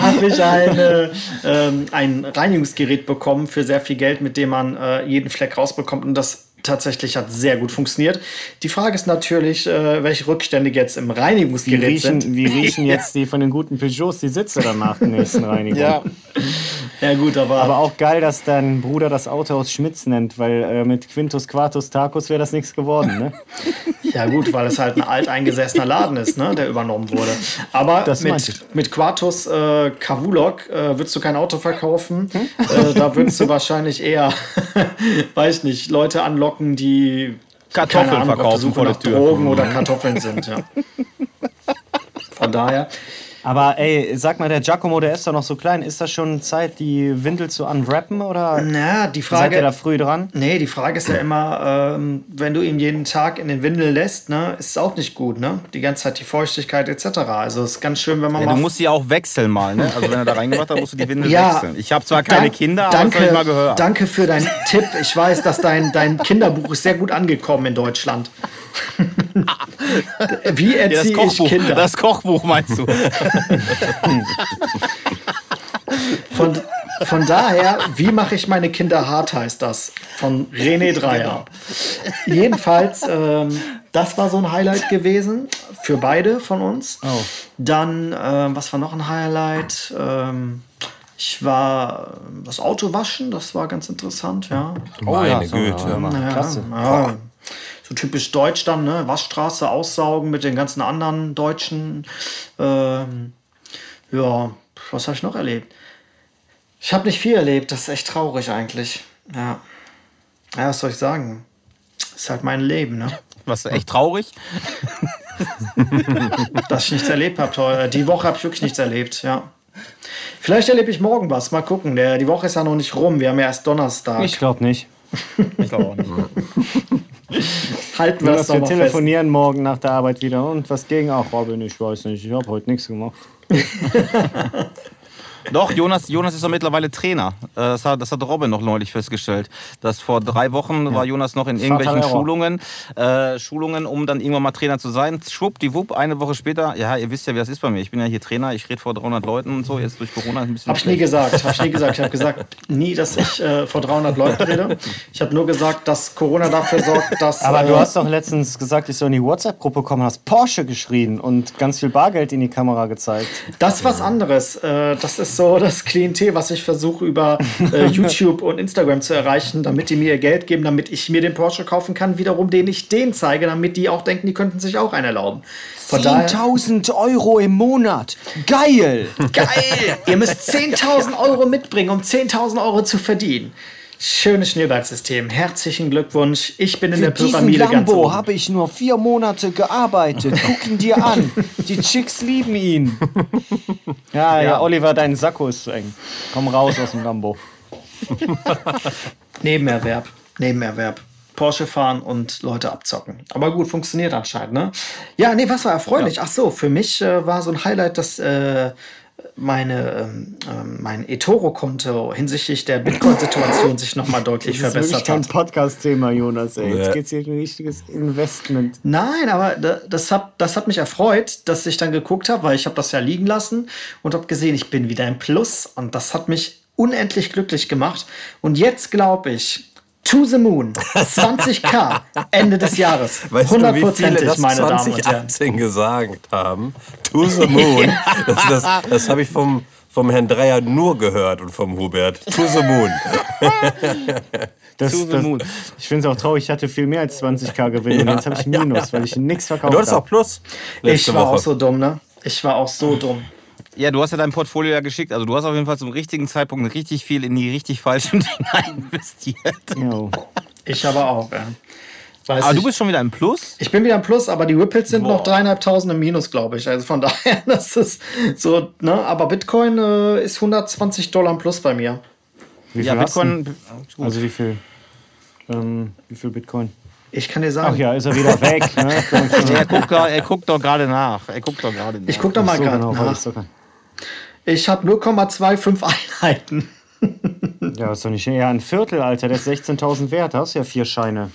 hab ich eine, ähm, ein Reinigungsgerät bekommen für sehr viel Geld, mit dem man äh, jeden Fleck rausbekommt. Und das tatsächlich hat sehr gut funktioniert. Die Frage ist natürlich, äh, welche Rückstände jetzt im Wie Reinigungsgerät sind. riechen, wie riechen jetzt [laughs] die von den guten Peugeots die Sitze danach der nächsten Reinigung? Ja gut, aber, Aber auch geil, dass dein Bruder das Autohaus Schmitz nennt, weil äh, mit Quintus Quartus Tacus wäre das nichts geworden, ne? Ja gut, weil es halt ein alteingesessener Laden ist, ne, der übernommen wurde. Aber Das mit, mit Quartus äh, Kavulok äh, würdest du kein Auto verkaufen. Äh, da würdest du wahrscheinlich eher, [laughs] weiß nicht, Leute anlocken, die Kartoffeln Ahnung, verkaufen vor der Tür. Drogen oder Kartoffeln sind. Ja. [laughs] Von daher, Aber ey, sag mal, der Giacomo, der ist doch noch so klein. Ist das schon Zeit, die Windel zu unwrappen oder na, die seid ihr da Frage. früh dran? Nee, die Frage ist ja immer, ähm, wenn du ihn jeden Tag in den Windel lässt, ne, ist es auch nicht gut, ne? Die ganze Zeit die Feuchtigkeit etc. Also es ist ganz schön, wenn man Ja, mal du musst sie auch wechseln mal, ne? Also wenn er da reingemacht hat, musst du die Windel Ja. wechseln. Ich habe zwar keine Kinder, aber danke, das habe ich mal gehört. Danke für deinen [laughs] Tipp. Ich weiß, dass dein, dein Kinderbuch ist sehr gut angekommen in Deutschland. [laughs] Wie Ja, erziehe ich Kochbuch, Kinder? das Kochbuch meinst du? [laughs] Von, von daher, wie mache ich meine Kinder hart, heißt das. Von René Dreier. Jedenfalls, ähm, das war so ein Highlight gewesen für beide von uns. Oh. Dann, ähm, was war noch ein Highlight? Ähm, ich war ähm, das Auto waschen, das war ganz interessant, ja. Meine so, Güte. ja. Ja, Klasse. Ja. So typisch deutsch dann, ne? Waschstraße aussaugen mit den ganzen anderen Deutschen. Ähm, ja, was habe ich noch erlebt? Ich habe nicht viel erlebt, das ist echt traurig eigentlich. Ja. Ja, was soll ich sagen? Ist halt mein Leben, ne? [laughs] Was echt traurig. [laughs] Dass ich nichts erlebt habe. Die Woche habe ich wirklich nichts erlebt, ja. Vielleicht erlebe ich morgen was. Mal gucken. Der, die Woche ist ja noch nicht rum. Wir haben ja erst Donnerstag. Ich glaube nicht. Ich glaube auch nicht. [laughs] [laughs] Halten wir das dass wir mal fest. telefonieren morgen nach der Arbeit wieder. Und was ging? Ach, Robin, ich weiß nicht. Ich habe heute nichts gemacht. [laughs] Doch, Jonas, Jonas ist doch mittlerweile Trainer. Äh, Das hat, das hat Robin noch neulich festgestellt. Dass vor drei Wochen war Jonas noch in irgendwelchen. Schulungen, äh, Schulungen, um dann irgendwann mal Trainer zu sein. Schwuppdiwupp, eine Woche später, ja, ihr wisst ja, wie das ist bei mir. Ich bin ja hier Trainer, ich rede vor 300 Leuten und so. Jetzt durch Corona ein bisschen. Habe ich nie gesagt. Habe ich nie gesagt. Ich habe gesagt, nie, dass ich äh, vor 300 Leuten rede. Ich habe nur gesagt, dass Corona dafür sorgt, dass. Aber äh, du hast doch letztens gesagt, ich soll in die WhatsApp-Gruppe kommen, hast Porsche geschrien und ganz viel Bargeld in die Kamera gezeigt. Das ist was anderes. Äh, das ist so das Klientel, was ich versuche über äh, [laughs] YouTube und Instagram zu erreichen, damit die mir ihr Geld geben, damit ich mir den Porsche kaufen kann, wiederum den ich den zeige, damit die auch denken, die könnten sich auch einen erlauben. Von daher, 10.000 Euro im Monat. Geil! geil! Ihr müsst [laughs] 10.000 Euro mitbringen, um 10.000 Euro zu verdienen. Schönes Schneeballsystem. Herzlichen Glückwunsch. Ich bin in Für der diesen Pyramide ganz Lambo oben. habe ich nur vier Monate gearbeitet. [laughs] Guck ihn dir an. Die Chicks lieben ihn. [laughs] Ja, ja, Oliver, dein Sakko ist zu eng. Komm raus aus dem Lambo. [laughs] Nebenerwerb. Nebenerwerb. Porsche fahren und Leute abzocken. Aber gut, funktioniert anscheinend, ne? Ja, nee, was war erfreulich? Ach so, für mich äh, war so ein Highlight, dass äh, meine, ähm, ähm, mein eToro-Konto hinsichtlich der Bitcoin-Situation [laughs] sich nochmal deutlich Das ist verbessert kein hat. Podcast-Thema, Jonas. Ey. Jetzt Ja. geht's hier um ein richtiges Investment. Nein, aber da- das hat, das hat mich erfreut, dass ich dann geguckt habe, weil ich habe das ja liegen lassen und habe gesehen, ich bin wieder im Plus und das hat mich unendlich glücklich gemacht. Und jetzt glaube ich, to the moon, 20k, [laughs] Ende des Jahres, Weißt du, wie viele hundertprozentig, das meine Damen und Herren. 2018 gesagt haben? To the moon. [laughs] Das, das, das habe ich vom, vom Herrn Dreier nur gehört und vom Hubert. To the moon. [laughs] Das, To the das, moon. ich finde es auch traurig, ich hatte viel mehr als 20k Gewinn und jetzt habe ich Minus, weil ich nichts verkauft Du hattest auch habe. Plus. Ich war Woche. auch so dumm, ne? Ich war auch so dumm. Ja, du hast ja dein Portfolio ja geschickt. Also du hast auf jeden Fall zum richtigen Zeitpunkt richtig viel in die richtig falschen [laughs] Dinge investiert. Jo. Ich aber auch, ja. Weiß Aber ich, du bist schon wieder im Plus? ich bin wieder im Plus, aber die Ripples sind Boah. noch dreieinhalbtausend im Minus, glaube ich. Also von [laughs] daher, das ist so, ne? Aber Bitcoin äh, ist 120 Dollar im Plus bei mir. Wie viel Ja, hast du? Bitcoin. Also wie viel? Ähm, wie viel Bitcoin? Ich kann dir sagen, Ach ja, ist er wieder weg. Ne? [laughs] Er guckt, doch- er guckt doch gerade nach. Er guckt doch gerade nach. ich gucke doch mal so gerade genau, nach. Ich habe 0,25 [laughs] Einheiten. Ja, ist doch nicht. Ja, ein Viertel, Alter, der ist 16.000 wert. Da hast du ja vier Scheine.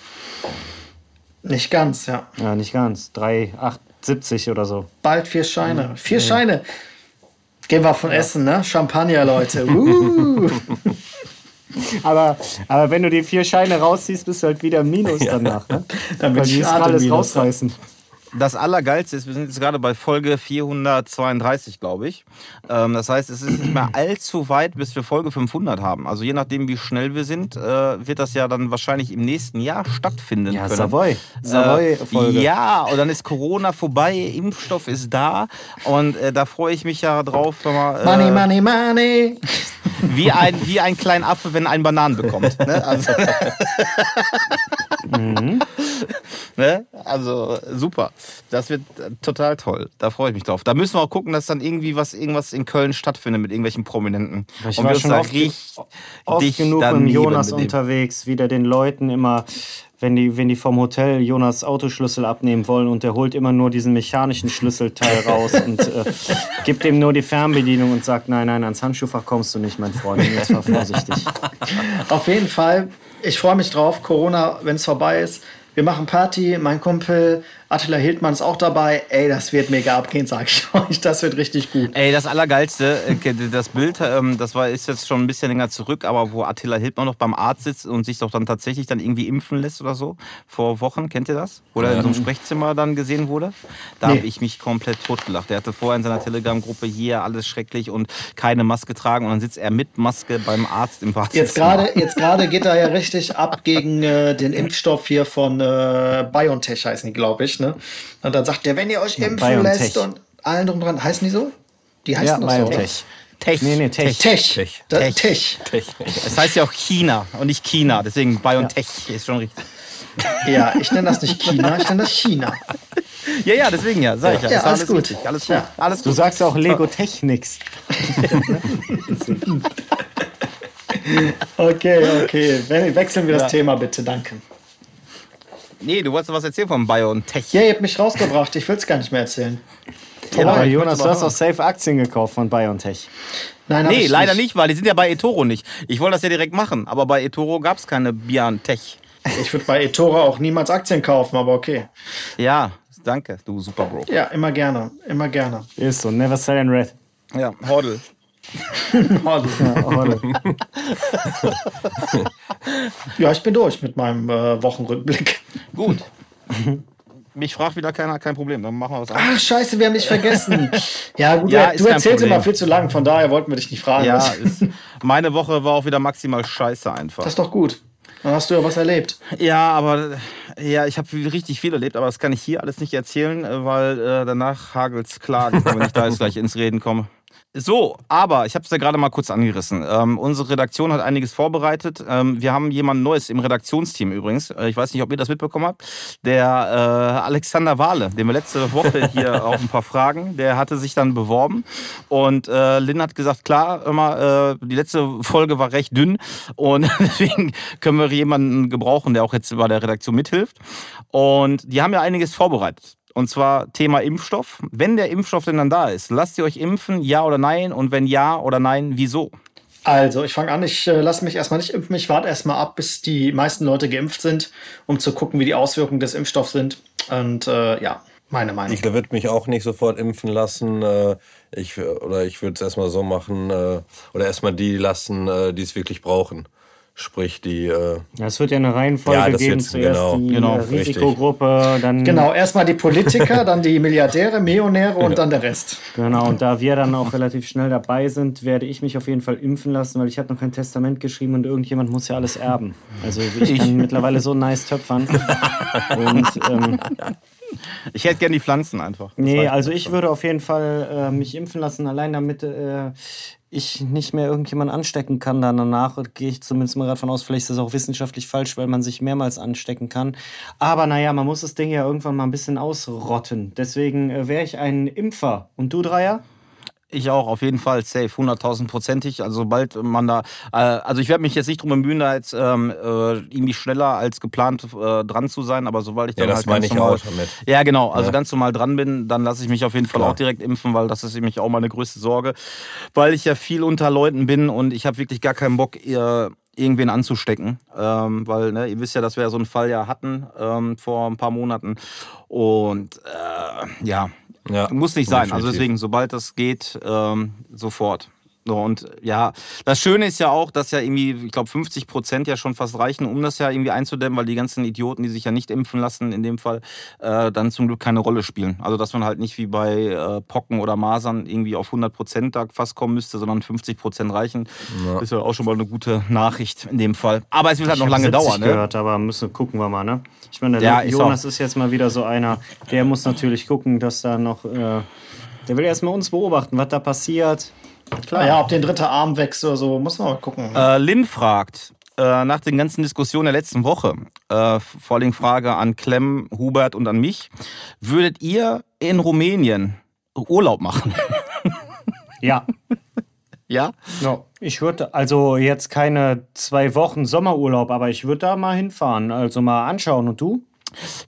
Nicht ganz, ja. Ja, nicht ganz. 3, 8, 70 oder so. Bald vier Scheine. Vier Scheine. Gehen wir von Essen, ne? Champagner, Leute. [laughs] Uh. Aber, aber wenn du die vier Scheine rausziehst, bist du halt wieder im Minus [laughs] danach. Ne? Dann bin Weil ich alles rausreißen. Das Allergeilste ist, wir sind jetzt gerade bei Folge 432, glaube ich. Ähm, das heißt, es ist nicht mehr allzu weit, bis wir Folge 500 haben. Also je nachdem, wie schnell wir sind, äh, wird das ja dann wahrscheinlich im nächsten Jahr stattfinden Ja, können. Savoy. Savoy-Folge. Äh, ja, und dann ist Corona vorbei, Impfstoff ist da und äh, da freue ich mich ja drauf, wenn man, äh, Money, money, money. Wie, ein, wie ein kleiner Affe, wenn einen Bananen bekommt. Ne? Also, [laughs] [laughs] ne? also super. Das wird äh, total toll. Da freue ich mich drauf. Da müssen wir auch gucken, dass dann irgendwie was irgendwas in Köln stattfindet mit irgendwelchen Prominenten. Ich Und war wir schon oft, richtig oft genug mit Jonas unterwegs, wieder den Leuten immer, wenn die, wenn die vom Hotel Jonas Autoschlüssel abnehmen wollen und der holt immer nur diesen mechanischen Schlüsselteil raus und äh, [laughs] gibt ihm nur die Fernbedienung und sagt, nein, nein, ans Handschuhfach kommst du nicht, mein Freund. Jetzt war vorsichtig. Auf jeden Fall, ich freue mich drauf. Corona, wenn es vorbei ist. Wir machen Party. Mein Kumpel Attila Hildmann ist auch dabei. Ey, das wird mega abgehen, sag ich [laughs] euch. Das wird richtig gut. Ey, das Allergeilste, äh, das Bild, ähm, das war, ist jetzt schon ein bisschen länger zurück, aber wo Attila Hildmann noch beim Arzt sitzt und sich doch dann tatsächlich dann irgendwie impfen lässt oder so, vor Wochen, kennt ihr das? Oder in so einem Sprechzimmer dann gesehen wurde. Da Nee. habe ich mich komplett totgelacht. Der hatte vorher in seiner Telegram-Gruppe hier alles schrecklich und keine Maske tragen und dann sitzt er mit Maske beim Arzt im Wartezimmer. Jetzt gerade jetzt gerade geht er ja richtig ab gegen äh, den Impfstoff hier von äh, BioNTech, heißen die, glaube ich. Ne? Und dann sagt der, wenn ihr euch impfen BioNTech. lässt und allen drum dran, heißen die so? Die heißen doch so? BioNTech. Tech. Nee, nee, Tech. Tech. Tech. Da- Tech. Tech. Es heißt ja auch China und nicht China, deswegen BioNTech ist schon richtig. Ja, ich nenne das nicht China, ich nenne das China. Ja, ja, deswegen ja, sag ich ja. Ja, doch alles gut. richtig, Alles gut. Ja. Alles Du gut. sagst ja auch Lego Technics. [laughs] Okay, okay. We- Wechseln wir das Ja. Thema bitte, danke. Nee, du wolltest was erzählen von BioNTech. Ja, ihr habt mich rausgebracht, ich will es gar nicht mehr erzählen. Ja, Aber Jonas, du hast auch safe Aktien gekauft von BioNTech. Nein, Nee, leider nicht, weil die sind ja bei eToro nicht. Ich wollte das ja direkt machen, aber bei eToro gab es keine BioNTech. Ich würde bei eToro auch niemals Aktien kaufen, aber okay. Ja, danke, du Super Bro. Ja, immer gerne, immer gerne. Ist so, never sell in red. Ja, Hordel. [laughs] [laughs] Ja, ich bin durch mit meinem äh, Wochenrückblick. Gut. Mich fragt wieder keiner, kein Problem. Dann machen wir was anderes. Ach, scheiße, wir haben dich vergessen. [laughs] Ja, gut, Ja, du, erzählst immer viel zu lang, von daher wollten wir dich nicht fragen. Ja, das, ist, meine Woche war auch wieder maximal scheiße einfach. das ist doch gut. Dann hast du ja was erlebt. Ja, aber ja, ich habe richtig viel erlebt, aber das kann ich hier alles nicht erzählen, äh, weil äh, danach hagelt's Klagen, wenn ich da jetzt gleich ins Reden komme. So, aber ich habe es ja gerade mal kurz angerissen. Ähm, unsere Redaktion hat einiges vorbereitet. Ähm, wir haben jemand Neues im Redaktionsteam übrigens. Äh, ich weiß nicht, ob ihr das mitbekommen habt. Der äh, Alexander Wahle, den wir letzte Woche hier [laughs] auch ein paar Fragen, der hatte sich dann beworben. Und äh, Lynn hat gesagt, klar, immer, äh, die letzte Folge war recht dünn und [laughs] deswegen können wir jemanden gebrauchen, der auch jetzt bei der Redaktion mithilft. Und die haben ja einiges vorbereitet. Und zwar Thema Impfstoff. Wenn der Impfstoff denn dann da ist, lasst ihr euch impfen, ja oder nein? Und wenn ja oder nein, wieso? Also, ich fange an, ich äh, lasse mich erstmal nicht impfen. Ich warte erstmal ab, bis die meisten Leute geimpft sind, um zu gucken, wie die Auswirkungen des Impfstoffs sind. Und äh, ja, meine Meinung. Ich würde mich auch nicht sofort impfen lassen. äh, Ich, oder ich würde es erstmal so machen, äh, oder erstmal die lassen, äh, die es wirklich brauchen. Sprich, die. Äh, Ja, es wird ja eine Reihenfolge Ja, das geben. Zuerst genau. die Genau, äh, richtig. Risikogruppe, dann Genau, erstmal die Politiker, dann die Milliardäre, Millionäre und dann der Rest. Genau, und da wir dann auch relativ schnell dabei sind, werde ich mich auf jeden Fall impfen lassen, weil ich habe noch kein Testament geschrieben und irgendjemand muss ja alles erben. Also ich kann [laughs] mittlerweile so nice töpfern. Und ähm, Ich hätte gern die Pflanzen einfach. Das nee, also ich würde auf jeden Fall äh, mich impfen lassen, allein damit äh, ich nicht mehr irgendjemand anstecken kann. Dann danach gehe ich zumindest mal gerade von aus, vielleicht ist das auch wissenschaftlich falsch, weil man sich mehrmals anstecken kann. Aber naja, man muss das Ding ja irgendwann mal ein bisschen ausrotten. Deswegen äh, wäre ich ein Impfer. Und du, Dreier? Ich auch, auf jeden Fall, safe, 100.000 prozentig. Also sobald man da, äh, also ich werde mich jetzt nicht drum bemühen, da jetzt ähm, äh, irgendwie schneller als geplant äh, dran zu sein, aber sobald ich ja, dann das halt meine ganz ich normal, auch damit. Ja, genau, also Ja. ganz normal dran bin, dann lasse ich mich auf jeden Fall Klar. auch direkt impfen, weil das ist nämlich auch meine größte Sorge, weil ich ja viel unter Leuten bin und ich habe wirklich gar keinen Bock, ihr irgendwen anzustecken, ähm, weil ne, ihr wisst ja, dass wir ja so einen Fall ja hatten ähm, vor ein paar Monaten und äh, ja, Ja, muss nicht sein. Also deswegen, sobald das geht, ähm, sofort. So, und ja, das Schöne ist ja auch, dass ja irgendwie, ich glaube, 50 Prozent ja schon fast reichen, um das ja irgendwie einzudämmen, weil die ganzen Idioten, die sich ja nicht impfen lassen, in dem Fall, äh, dann zum Glück keine Rolle spielen. Also, dass man halt nicht wie bei äh, Pocken oder Masern irgendwie auf 100 Prozent da fast kommen müsste, sondern 50 Prozent reichen. Ist ja auch schon mal eine gute Nachricht in dem Fall. Aber es wird halt noch Ich hab lange 70 dauern, ne? gehört, aber müssen gucken wir mal, ne? Ich meine, Ja, der ist Jonas ist jetzt mal wieder so einer, der muss natürlich gucken, dass da noch, äh, der will erstmal uns beobachten, was da passiert. Klar, ja, ob den dritte Arm wächst oder so, muss man mal gucken. Äh, Lynn fragt, äh, nach den ganzen Diskussionen der letzten Woche, äh, vor allem Frage an Clem, Hubert und an mich, würdet ihr in Rumänien Urlaub machen? [laughs] Ja. ja? ja. Ich würde, also jetzt keine zwei Wochen Sommerurlaub, aber ich würde da mal hinfahren, also mal anschauen. Und du?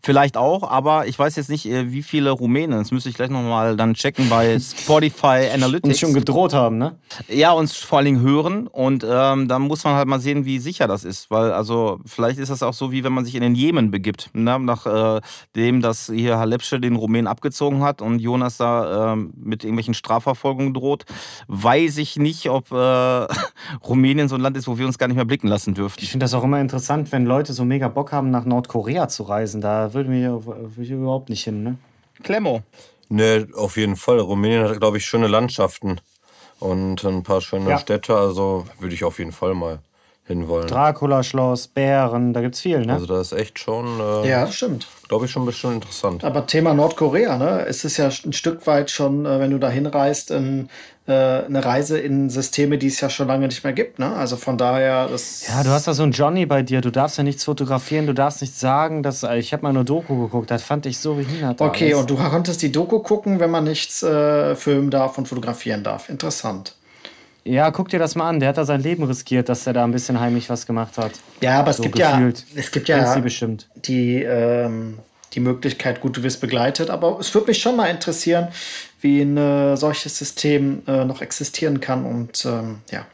Vielleicht auch, aber ich weiß jetzt nicht, äh, wie viele Rumänen, das müsste ich gleich nochmal dann checken bei Spotify [laughs] Uns Analytics. schon gedroht haben, ne? Ja, uns vor allen Dingen hören und ähm, dann muss man halt mal sehen, wie sicher das ist, weil also vielleicht ist das auch so, wie wenn man sich in den Jemen begibt, ne? nach äh, dem, dass hier Halepsche den Rumänen abgezogen hat und Jonas da ähm, mit irgendwelchen Strafverfolgungen droht, weiß ich nicht, ob äh, [laughs] Rumänien so ein Land ist, wo wir uns gar nicht mehr blicken lassen dürften. Ich finde das auch immer interessant, wenn Leute so mega Bock haben, nach Nordkorea zu reisen. Da würde ich überhaupt nicht hin, ne? Clemmo. Ne, auf jeden Fall. Rumänien hat, glaube ich, schöne Landschaften und ein paar schöne Ja. Städte. Also würde ich auf jeden Fall mal hinwollen. Dracula-Schloss, Bären, da gibt's viel, ne? Also da ist echt schon, äh, ja, das stimmt. glaube ich, schon bestimmt interessant. Aber Thema Nordkorea, ne? Es ist ja ein Stück weit schon, äh, wenn du da hinreist, in, äh, eine Reise in Systeme, die es ja schon lange nicht mehr gibt, ne? Also von daher, das. Ja, du hast da so einen Johnny bei dir. Du darfst ja nichts fotografieren, du darfst nichts sagen. Das, äh, ich habe mal eine Doku geguckt, das fand ich so behindert. Okay, alles. und du konntest die Doku gucken, wenn man nichts äh, filmen darf und fotografieren darf. Interessant. Ja, guck dir das mal an. Der hat da sein Leben riskiert, dass er da ein bisschen heimlich was gemacht hat. Ja, aber es So gibt gefühlt. ja, es gibt ja sie bestimmt. die, ähm, die Möglichkeit, gut, du wirst begleitet. Aber es würde mich schon mal interessieren, wie ein äh, solches System äh, noch existieren kann. Und ähm, ja,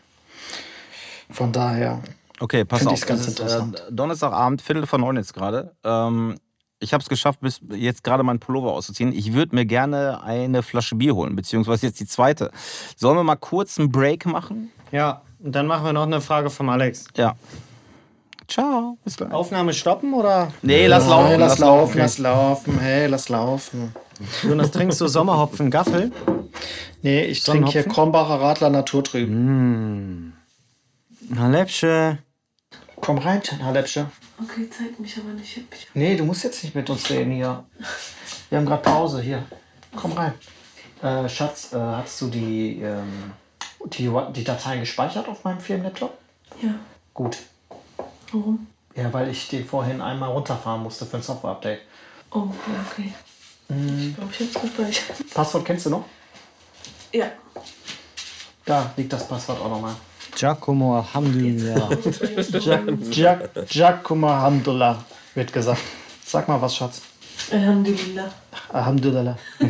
von daher. Okay, pass auf. ganz es ist, interessant. Äh, Donnerstagabend, Viertel von neun jetzt gerade. Ähm, ich habe es geschafft, bis jetzt gerade meinen Pullover auszuziehen. Ich würde mir gerne eine Flasche Bier holen, beziehungsweise jetzt die zweite. Sollen wir mal kurz einen Break machen? Ja, und dann machen wir noch eine Frage vom Alex. Ja. Ciao. Bis gleich. Aufnahme stoppen oder? Nee, lass laufen. Hey, lass, laufen, okay. lass laufen. Hey, lass laufen. Jonas, trinkst du Sommerhopfen Gaffel? Nee, ich trinke hier? Krombacher Radler Naturtrüb. Na, Läppsche. Komm rein, Halepsche. Okay, zeig mich aber nicht. Ich Nee, du musst jetzt nicht mit uns reden hier. Wir haben gerade Pause hier. Komm rein. Äh, Schatz, äh, hast du die, ähm, die, die Dateien gespeichert auf meinem Firmenlaptop? ja. Gut. Warum? Ja, weil ich den vorhin einmal runterfahren musste für ein Software-Update. Oh, ja, okay. Ich glaube, ich hab's gespeichert. Passwort kennst du noch? Ja. Da liegt das Passwort auch nochmal. Giacomo Alhamdulillah. Jack, Giacomo Alhamdulillah wird gesagt. Sag mal was, Schatz. Alhamdulillah. Alhamdulillah. [laughs]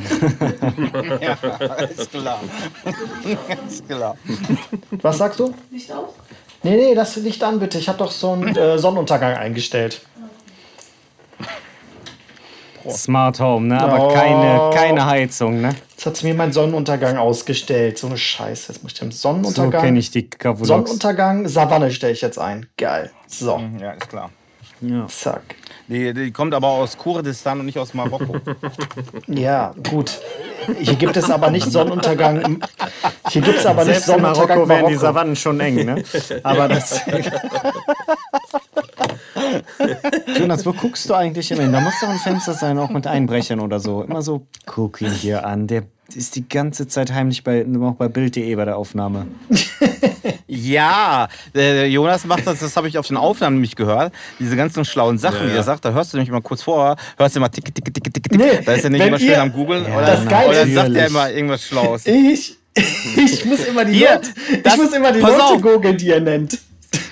Alles klar. Alles klar. Was sagst du? Licht auf? Nee, nee, das liegt an, bitte. Ich habe doch so einen äh, Sonnenuntergang eingestellt. Smart Home, ne? Aber Oh. keine, keine Heizung, ne? Jetzt hat sie mir meinen Sonnenuntergang ausgestellt. So eine Scheiße. Jetzt muss ich den So Sonnenuntergang. kenne ich die Kavologs. Sonnenuntergang, Savanne stelle ich jetzt ein. Geil. So, Ja, ist klar. zack. Die, die kommt aber aus Kurdistan und nicht aus Marokko. [laughs] Ja, gut. Hier gibt es aber nicht Sonnenuntergang. Hier gibt es aber nicht Selbst in Sonnenuntergang Marokko wären die. Savannen schon eng, ne? Aber [laughs] das. Jonas, wo guckst du eigentlich immer hin? Da muss doch ein Fenster sein, auch mit Einbrechern oder so. Immer so, guck ihn hier an. Der ist die ganze Zeit heimlich bei, auch bei Bild.de bei der Aufnahme. [laughs] Ja, der Jonas macht das, das habe ich auf den Aufnahmen nämlich gehört. Diese ganzen schlauen Sachen, Ja, die er ja. sagt, da hörst du nämlich mal kurz vor, hörst du immer tick, tick, tick, tick, tick. Nee, da ist er nicht wenn immer schön ihr- am Googeln. Ja, oder, das Geile oder sagt er immer irgendwas Schlaues. [laughs] Ich, ich muss immer die Hier, Leute, ich das- muss immer die auf. googeln, die er nennt.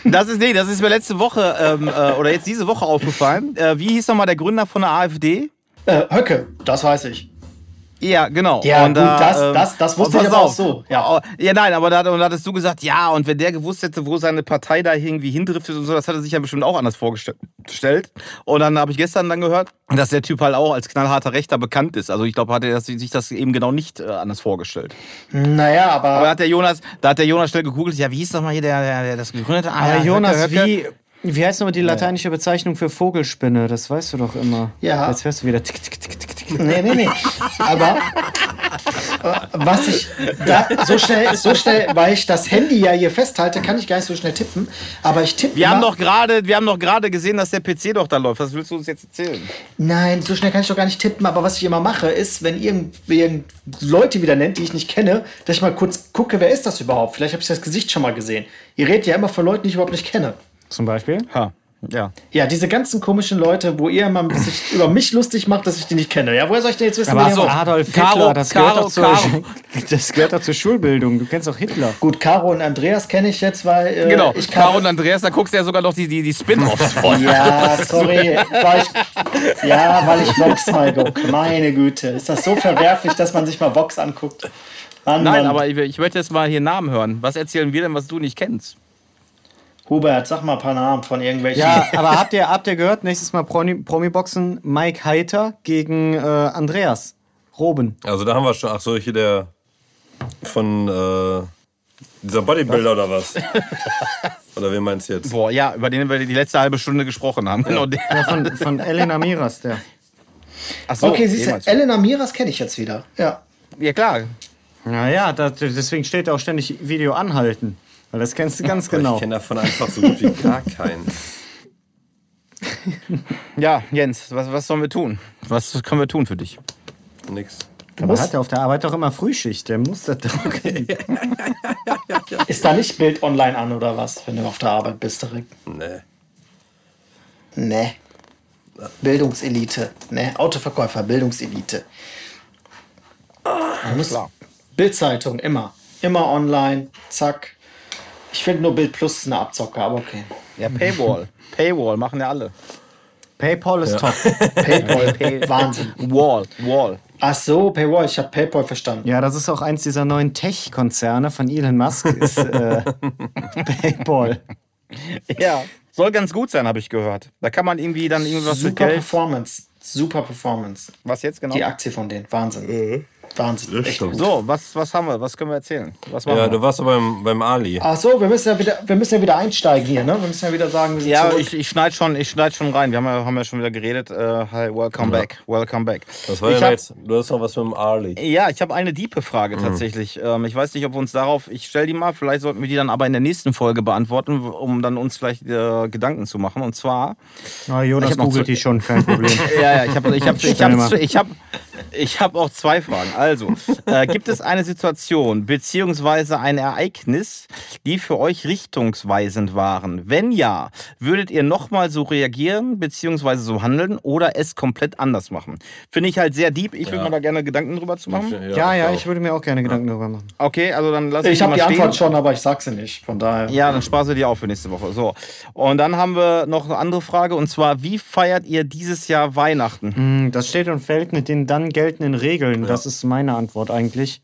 Das ist, nee, das ist mir letzte Woche ähm, äh, oder jetzt diese Woche aufgefallen. Äh, wie hieß nochmal der Gründer von der AfD? Äh, Höcke, das weiß ich. Ja, genau. Ja, und gut, da, das- ähm, das- das wusste und ich aber auch so, ja. Oh, ja, nein, aber da, und da hattest du gesagt, ja, und wenn der gewusst hätte, wo seine Partei da irgendwie hindriftet und so, das hat er sich ja bestimmt auch anders vorgestellt. Und dann habe ich gestern dann gehört, dass der Typ halt auch als knallharter Rechter bekannt ist. Also ich glaube, hat er sich das eben genau nicht äh, anders vorgestellt. Naja, aber, Aber da hat der Jonas, da hat der Jonas schnell gegoogelt, ja, wie hieß doch mal hier der, der, der das gegründet hat? Ah, Jonas, Höcke. wie, wie heißt nochmal die lateinische Bezeichnung für Vogelspinne? Das weißt du doch immer. Ja. Jetzt hörst du wieder tick, tick, tick, tick, tick. nee, nee, nee. Aber äh, was ich da so schnell, so schnell, weil ich das Handy ja hier festhalte, kann ich gar nicht so schnell tippen. Aber ich tippe. Wir haben doch gerade, wir haben doch gerade gesehen, dass der PC doch da läuft. Was willst du uns jetzt erzählen? Nein, so schnell kann ich doch gar nicht tippen. Aber was ich immer mache, ist, wenn irgend, irgend Leute wieder nennt, die ich nicht kenne, dass ich mal kurz gucke, wer ist das überhaupt? Vielleicht habe ich das Gesicht schon mal gesehen. Ihr redet ja immer von Leuten, die ich überhaupt nicht kenne. Zum Beispiel? Ha, ja. Ja, diese ganzen komischen Leute, wo ihr immer sich [laughs] über mich lustig macht, dass ich die nicht kenne. Ja, woher soll ich denn jetzt wissen, Aber wer so? Adolf Caro, Hitler, das, Caro, gehört doch zur, Caro. [laughs] das gehört doch zur Schulbildung. Du kennst auch Hitler. Gut, Caro und Andreas kenne ich jetzt, weil äh, Genau, ich kann. Caro und Andreas, da guckst du ja sogar noch die, die, die Spin-Offs [laughs] von. Ja, sorry, weil ich, ja, weil ich Vox mal gucke. Meine Güte, ist das so verwerflich, dass man sich mal Vox anguckt? Mann, Nein, Mann. aber ich, ich möchte jetzt mal hier Namen hören. Was erzählen wir denn, was du nicht kennst? Hubert, sag mal ein paar Namen von irgendwelchen. Ja, aber habt ihr, habt ihr gehört, nächstes Mal Promi- Promi-Boxen Mike Heiter gegen äh, Andreas Roben. Also da haben wir schon, ach so, hier der von äh, dieser Bodybuilder oder was? [laughs] oder wen meinst du jetzt? Boah, ja, über den wir die letzte halbe Stunde gesprochen haben. Genau [laughs] der. Ja, von, von Elena Miras, der. Ach so, okay, siehst du. Elena Miras kenne ich jetzt wieder. Ja. Ja, klar. Naja, das, deswegen steht da auch ständig Video anhalten. Weil das kennst du ganz [laughs] genau. Ich kenne davon einfach so gut wie gar keinen. [laughs] Ja, Jens, was, was sollen wir tun? Was können wir tun für dich? Nix. Aber hat er auf der Arbeit doch immer Frühschicht. Der muss das doch. [laughs] Ist da nicht Bild online an oder was, wenn du auf der Arbeit bist direkt? Nee. Ne. Bildungselite. Ne, Autoverkäufer, Bildungselite. Klar. Bildzeitung, immer. Immer online, zack. Ich finde nur Bild Plus ist eine Abzocke, aber okay. Ja, Paywall. [laughs] Paywall machen ja alle. PayPal ist top. [laughs] Paypal, [laughs] Wahnsinn. Wall, Wall. Ach so, Paywall, ich habe Paypal verstanden. Ja, das ist auch eins dieser neuen Tech-Konzerne von Elon Musk. Ist äh, PayPal. Ja. Soll ganz gut sein, habe ich gehört. Da kann man irgendwie dann irgendwas mit Super. Performance. Super Performance. Was jetzt genau? Die Aktie von denen. Wahnsinn. Wahnsinn. Echt gut. So, was, was haben wir? Was können wir erzählen? Was machen Ja, wir? du warst ja beim, beim Ali. Ach so, wir müssen ja wieder, wir müssen ja wieder einsteigen hier, ne? Wir müssen ja wieder sagen, wir sind Ja, zurück. ich, ich schneide schon, ich schneid schon rein. Wir haben ja, haben ja schon wieder geredet. Äh, hi, welcome back. Welcome back. Was war ich denn hab, jetzt? Du hast noch was mit dem Ali. Ja, ich habe eine diepe Frage tatsächlich. Ähm, ich weiß nicht, ob wir uns darauf, ich stelle die mal, vielleicht sollten wir die dann aber in der nächsten Folge beantworten, um dann uns vielleicht äh, Gedanken zu machen. Und zwar, Ah, Jonas googelt die schon, kein [laughs] Problem. ja, ja, ich habe ich hab, ich hab, ich hab auch zwei Fragen. Also, äh, gibt es eine Situation beziehungsweise ein Ereignis, die für euch richtungsweisend waren? Wenn ja, würdet ihr nochmal so reagieren beziehungsweise so handeln oder es komplett anders machen? Finde ich halt sehr deep. Ich würde Ja. mir da gerne Gedanken drüber zu machen. Ja, ja, auch. ich würde mir auch gerne Gedanken darüber machen. Okay, also dann lass ich habe mal die stehen. Antwort schon, aber ich sag sie nicht. Von daher. Ja, dann spar sie dir auf für nächste Woche. So. Und dann haben wir noch eine andere Frage und zwar, wie feiert ihr dieses Jahr Weihnachten? Hm, Das steht und fällt mit den dann geltenden Regeln. Das ist meine Antwort eigentlich.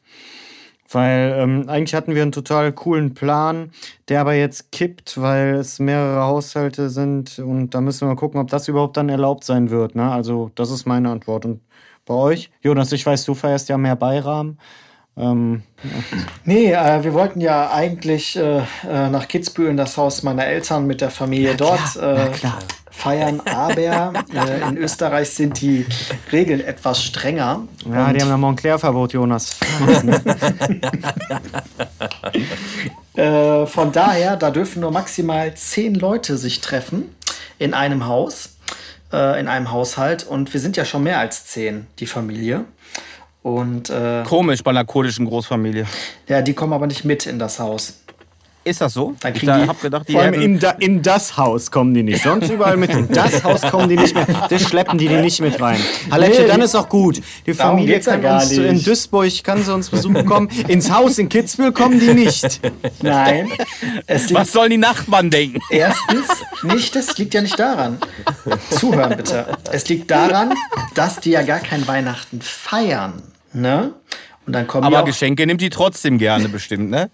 Weil ähm, eigentlich hatten wir einen total coolen Plan, der aber jetzt kippt, weil es mehrere Haushalte sind und da müssen wir mal gucken, ob das überhaupt dann erlaubt sein wird. Ne? Also das ist meine Antwort. Und bei euch? Jonas, ich weiß, du feierst ja mehr Beirahmen. Ähm, Nee, äh, wir wollten ja eigentlich äh, äh, nach Kitzbühel in das Haus meiner Eltern mit der Familie dort äh, feiern, [laughs] aber äh, in Österreich sind die Regeln etwas strenger. ja, die haben ein Montclair-Verbot, Jonas. [laughs] Äh, von daher, da dürfen nur maximal zehn Leute sich treffen in einem Haus, äh, in einem Haushalt. Und wir sind ja schon mehr als zehn, die Familie. Und äh, Komisch bei einer kurdischen Großfamilie. ja, die kommen aber nicht mit in das Haus. Ist das so? Dann ich die- hab gedacht, die Vor allem in, da, in das Haus kommen die nicht. Sonst überall mit. In das [laughs] Haus kommen die nicht mehr. Das schleppen die die nicht mit rein. Halletzche, Nee, dann ist auch gut. Die Familie kann gar uns in nicht. Duisburg kann sie uns besuchen kommen. Ins Haus in Kitzbühel kommen die nicht. [laughs] Nein, es liegt Was sollen die Nachbarn denken? Erstens, nicht, das liegt ja nicht daran. Zuhören bitte. Es liegt daran, dass die ja gar kein Weihnachten feiern. Ne? Und dann kommen Aber Geschenke nimmt die trotzdem gerne bestimmt, ne?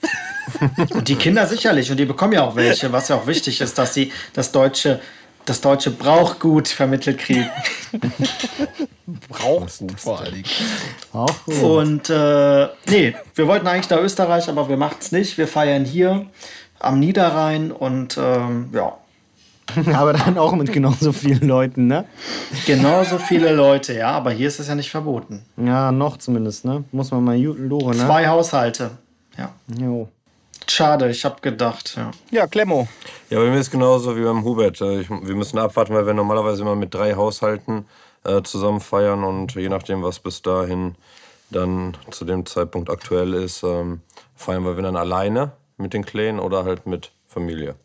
und [laughs] die Kinder sicherlich und die bekommen ja auch welche, was ja auch wichtig ist, dass sie das deutsche, das deutsche Brauchgut vermittelt kriegen. [laughs] Brauchst du vor allen Dingen. Auch gut. Und äh, nee, wir wollten eigentlich nach Österreich, aber wir machen es nicht. Wir feiern hier am Niederrhein und ähm, ja, [laughs] Aber dann auch mit genauso vielen Leuten, ne? genauso viele Leute, ja, aber hier ist es ja nicht verboten. Ja, noch zumindest, ne? Muss man mal lore, ne? Zwei Haushalte. Ja. Jo. Schade, ich habe gedacht, ja. Ja, Klemmo. Ja, bei mir ist genauso wie beim Hubert. Äh, Ich, wir müssen abwarten, weil wir normalerweise immer mit drei Haushalten äh, zusammen feiern und je nachdem, was bis dahin dann zu dem Zeitpunkt aktuell ist, ähm, feiern wir dann alleine mit den Kleinen oder halt mit Familie.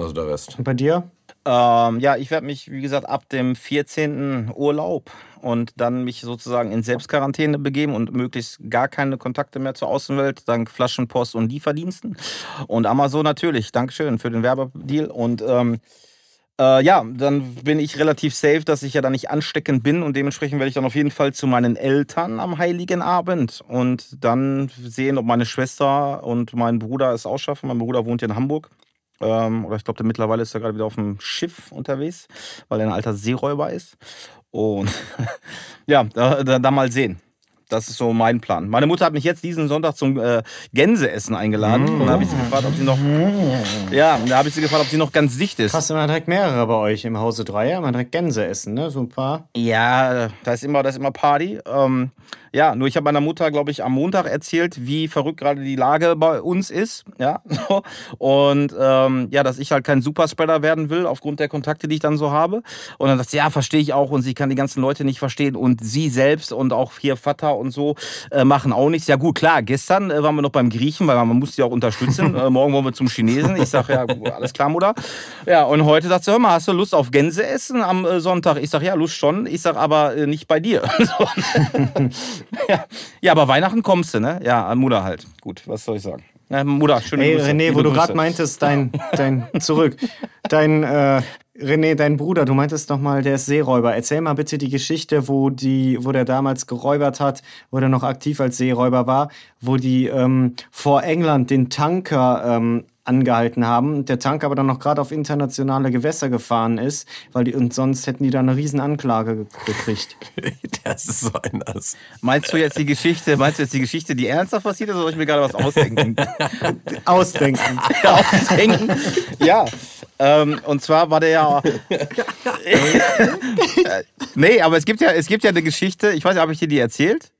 Also der Rest. Und bei dir? Ähm, ja, ich werde mich, wie gesagt, ab dem 14. Urlaub und dann mich sozusagen in Selbstquarantäne begeben und möglichst gar keine Kontakte mehr zur Außenwelt, dank Flaschenpost und Lieferdiensten. Und Amazon natürlich. Dankeschön für den Werbedeal. Und ähm, äh, ja, dann bin ich relativ safe, dass ich ja dann nicht ansteckend bin und dementsprechend werde ich dann auf jeden Fall zu meinen Eltern am Heiligen Abend und dann sehen, ob meine Schwester und mein Bruder es ausschaffen. Mein Bruder wohnt in Hamburg. Ähm, oder ich glaube, mittlerweile ist er gerade wieder auf dem Schiff unterwegs, weil er ein alter Seeräuber ist. Und [laughs] ja, da, da, da mal sehen. Das ist so mein Plan. Meine Mutter hat mich jetzt diesen Sonntag zum äh, Gänseessen eingeladen. Und da habe ich sie gefragt, ob sie noch. Ja, da habe ich sie gefragt, ob sie noch ganz dicht ist. Hast du immer direkt mehrere bei euch im Hause Dreier? Immer direkt Gänse essen, ne? So ein paar. Ja, da ist immer, da ist immer Party. Ähm, ja, nur ich habe meiner Mutter, glaube ich, am Montag erzählt, wie verrückt gerade die Lage bei uns ist. Ja, und ähm, ja, dass ich halt kein Superspreader werden will aufgrund der Kontakte, die ich dann so habe. Und dann sagt sie, ja, verstehe ich auch und sie kann die ganzen Leute nicht verstehen und sie selbst und auch hier Vater und so äh, machen auch nichts. Ja gut, klar, gestern äh, waren wir noch beim Griechen, weil man muss sie auch unterstützen. [laughs] äh, morgen wollen wir zum Chinesen. Ich sage, ja, alles klar, Mutter. Ja, und heute sagt sie, hör mal, hast du Lust auf Gänse essen am äh, Sonntag? Ich sage, ja, Lust schon. Ich sage, aber äh, nicht bei dir. [laughs] [laughs] Ja. ja, aber Weihnachten kommst du, ne? Ja, Mutter halt. Gut, was soll ich sagen? Ja, Mutter, schöne Ey, Grüße. René, wo du gerade meintest, dein, dein, zurück, dein, äh, René, dein Bruder, du meintest noch mal, der ist Seeräuber. Erzähl mal bitte die Geschichte, wo die, wo der damals geräubert hat, wo der noch aktiv als Seeräuber war, wo die ähm, vor England den Tanker ähm, angehalten haben, der Tanker aber dann noch gerade auf internationale Gewässer gefahren ist, weil die, und sonst hätten die da eine riesen Anklage ge gekriegt. [laughs] Das ist so ein Ass. Meinst du jetzt die Geschichte, meinst du jetzt die Geschichte, die ernsthaft passiert ist, oder soll ich mir gerade was ausdenken? [laughs] Ausdenken. [laughs] ausdenken. Ja. Ähm, und zwar war der ja. Äh, nee, aber es gibt ja, es gibt ja eine Geschichte, ich weiß nicht, habe ich dir die erzählt?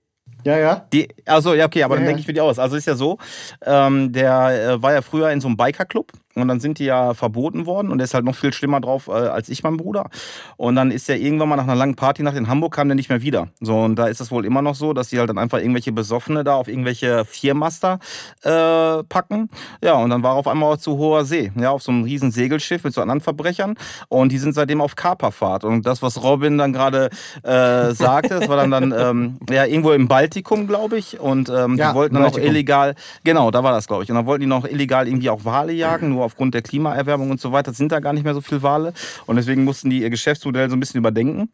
Ja, ja. Die, also ja, okay, aber Ja, dann denke ich mir die aus. Also ist ja so, ähm, der äh, war ja früher in so einem Bikerclub und dann sind die ja verboten worden und der ist halt noch viel schlimmer drauf äh, als ich, mein Bruder. Und dann ist er irgendwann mal nach einer langen Partynacht in Hamburg kam der nicht mehr wieder. So und da ist es wohl immer noch so, dass die halt dann einfach irgendwelche Besoffene da auf irgendwelche Viermaster äh, packen. Ja, und dann war er auf einmal zu hoher See, ja, auf so einem riesen Segelschiff mit so anderen Verbrechern und die sind seitdem auf Kaperfahrt. Und das, was Robin dann gerade äh, sagte, das war dann, dann ähm, ja, irgendwo im Baltikum, glaube ich. Und ähm, Ja, die wollten dann auch illegal, genau, da war das, glaube ich. Und dann wollten die noch illegal irgendwie auch Wale jagen, nur aufgrund der Klimaerwärmung und so weiter sind da gar nicht mehr so viele Wale. Und deswegen mussten die ihr Geschäftsmodell so ein bisschen überdenken.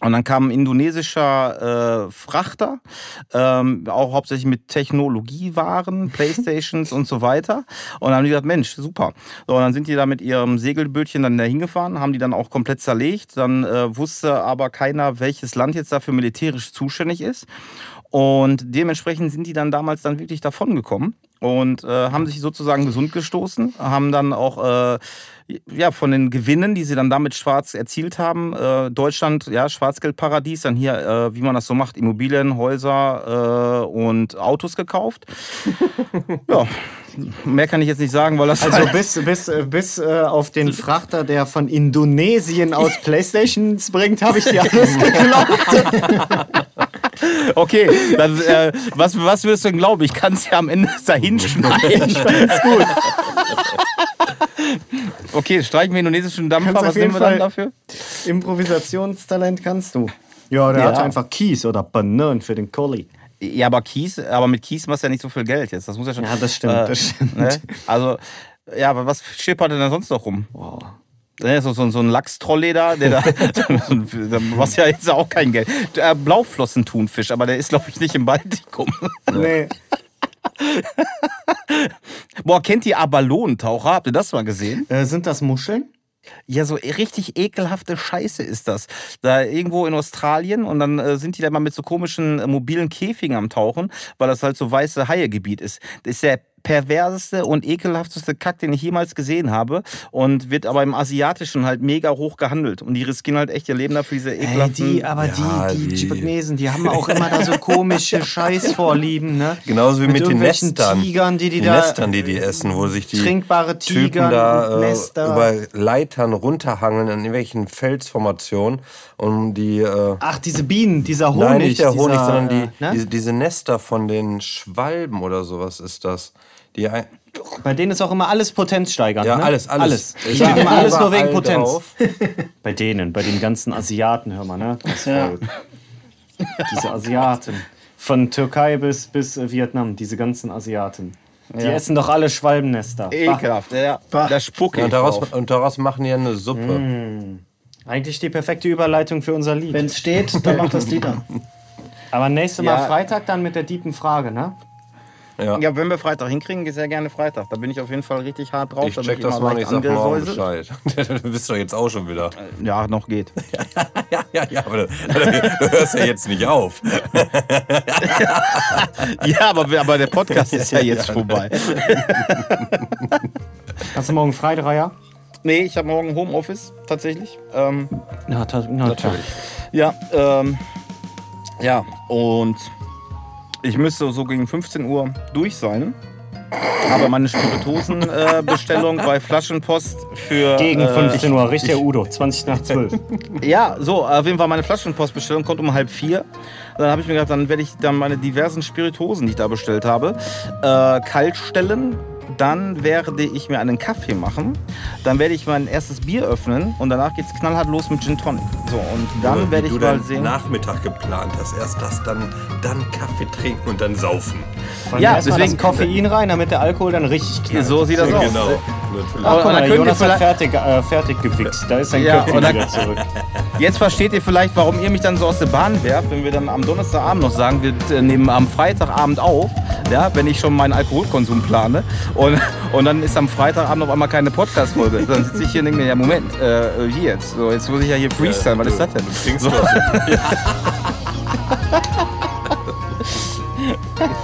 Und dann kam ein indonesischer äh, Frachter, ähm, auch hauptsächlich mit Technologiewaren, [laughs] Playstations und so weiter. Und dann haben die gesagt, Mensch, super. So, und dann sind die da mit ihrem Segelbötchen dann dahin gefahren, haben die dann auch komplett zerlegt. Dann äh, wusste aber keiner, welches Land jetzt dafür militärisch zuständig ist. Und dementsprechend sind die dann damals dann wirklich davongekommen und äh, haben sich sozusagen gesund gestoßen, haben dann auch äh, ja, von den Gewinnen, die sie dann damit schwarz erzielt haben, äh, Deutschland, ja, Schwarzgeldparadies, dann hier, äh, wie man das so macht, Immobilien, Häuser äh, und Autos gekauft. [laughs] ja, mehr kann ich jetzt nicht sagen, weil das Also bis, bis, bis äh, auf den Frachter, der von Indonesien aus [laughs] Playstations bringt, habe ich dir alles geglaubt. [laughs] Okay, dann, äh, was, was wirst du denn glauben? Ich kann es ja am Ende [laughs] dahin schneiden. [laughs] Ich gut. Okay, streichen wir indonesischen Dampfer. Kannst Was auf jeden nehmen wir dann Fall- dafür? Improvisationstalent kannst du. Ja, der Ja. hat einfach Kies oder Bananen für den Collie. Ja, aber Kies, aber mit Kies machst du ja nicht so viel Geld jetzt. Das muss ja schon. Ja, das stimmt, das stimmt. Ne? Also, ja, aber was schippert denn da sonst noch rum? Ne, so, so, so ein Lachstrollleder, der da, [laughs] da was ja jetzt auch kein Geld. Äh, Blauflossentunfisch, aber der ist, glaube ich, nicht im Baltikum. Nee. [laughs] Boah, kennt ihr Abalonentaucher? Habt ihr das mal gesehen? Äh, sind das Muscheln? Ja, so richtig ekelhafte Scheiße ist das. Da irgendwo in Australien und dann äh, sind die da mal mit so komischen äh, mobilen Käfigen am Tauchen, weil das halt so weiße Haiegebiet ist. Das ist der perverseste und ekelhafteste Kack, den ich jemals gesehen habe und wird aber im Asiatischen halt mega hoch gehandelt und die riskieren halt echt ihr Leben dafür diese Ey, ekelhaften... die, aber Ja, die, die die- Japanesen, die haben auch immer da so komische [laughs] Scheißvorlieben, ne? Genauso wie mit, den irgendwelchen Nestern. Tigern, die die, die da. Nestern, die die essen, wo sich die trinkbare Typen Tigern da und äh, Nester. über Leitern runterhangeln in irgendwelchen Felsformationen, um die äh, Ach, diese Bienen, dieser Honig. Nein, nicht der Honig, dieser, sondern die, äh, ne? diese, diese Nester von den Schwalben oder sowas ist das. Die Bei denen ist auch immer alles potenzsteigernd. ja, ne? alles, alles. Die steht immer alles nur wegen Potenz. drauf. [laughs] Bei denen, bei den ganzen Asiaten, hör mal, ne? Das Ja. Diese Asiaten. Von Türkei bis, bis äh, Vietnam, diese ganzen Asiaten. Die essen doch alle Schwalbennester. Bah. Ekelhaft, ja. Bah. Da spucke Ja, ich und, daraus, drauf. und daraus machen die ja eine Suppe. Eigentlich die perfekte Überleitung für unser Lied. Wenn es steht, dann macht das Lied an. Aber nächstes Mal Ja. Freitag dann mit der tiefen Frage, ne? Ja. Ja, wenn wir Freitag hinkriegen, sehr gerne Freitag. Da bin ich auf jeden Fall richtig hart drauf. Ich check das mal ich sag morgen angesäuselt. Bescheid. [laughs] du bist doch jetzt auch schon wieder. Ja, noch geht. [laughs] Ja, ja, ja, aber du, du hörst ja jetzt nicht auf. [laughs] ja, aber, aber der Podcast ist ja jetzt vorbei. Hast du morgen frei, Dreier? Nee, ich habe morgen Homeoffice tatsächlich. Ähm, Na, ta- na, Natürlich. ja, ähm, ja, und ich müsste so gegen 15 Uhr durch sein. Habe meine Spirituosenbestellung äh, bei Flaschenpost für. Gegen äh, 15 Uhr, richtig Udo, 20 nach 12. [laughs] Ja, so, auf jeden Fall meine Flaschenpostbestellung kommt um halb vier. Dann habe ich mir gedacht, dann werde ich dann meine diversen Spirituosen, die ich da bestellt habe, äh, kalt stellen. Dann werde ich mir einen Kaffee machen. Dann werde ich mein erstes Bier öffnen und danach geht es knallhart los mit Gin Tonic. So, und dann Wie werde ich du mal deinen sehen. Nachmittag geplant hast. Erst das, dann, dann Kaffee trinken und dann saufen. Ja, Erstmal deswegen- das Koffein rein, damit der Alkohol dann richtig knallt. So sieht das aus. Genau. Natürlich. Ach, Aber guck mal, Jonas hat vielleicht- fertig, äh, fertig gewichst. Da ist sein Ja, Köpfchen und wieder zurück. Jetzt versteht ihr vielleicht, warum ihr mich dann so aus der Bahn werft, wenn wir dann am Donnerstagabend noch sagen, wir äh, nehmen am Freitagabend auf, ja, wenn ich schon meinen Alkoholkonsum plane. Und, und dann ist am Freitagabend auf einmal keine Podcast-Folge. Dann sitze ich hier und denke mir, ja Moment, äh, wie jetzt? So, jetzt muss ich ja hier freestylen, was ist das denn? Du trinkst so. [laughs]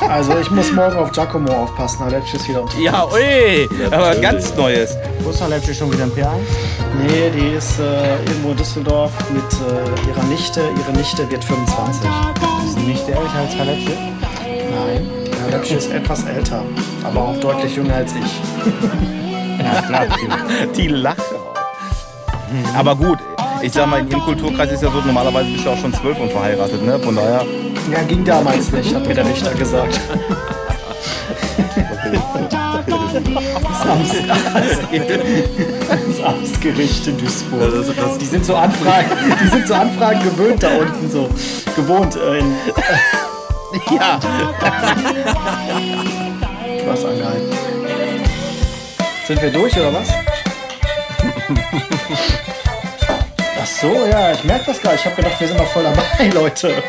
Also ich muss morgen auf Giacomo aufpassen, Alepsch ist wieder unter. Ja, ui, aber ganz Neues. Wo ist Halepsche schon wieder ein P1? Nee, die ist äh, irgendwo in Düsseldorf mit äh, ihrer Nichte. Ihre Nichte wird 25. Ist nicht der älter als Halepsche? Alepsch ist etwas älter, aber auch deutlich jünger als ich. [laughs] Ja, klar. Die Lache. Aber gut, ich sag mal, in ihrem Kulturkreis ist ja so, normalerweise bist du auch schon zwölf und verheiratet, ne? Von daher. Ja, ging damals nicht, hat mir der Richter gesagt. [laughs] Das Amtsgericht in Duisburg. Die sind so Anfragen, die sind so Anfragen gewöhnt da unten so. Gewohnt äh, [laughs] Ja. was angehalten. Sind wir durch oder was? [laughs] Das so, ja, ich merke das gar nicht. Ich habe gedacht, wir sind noch voll dabei, [laughs] Leute.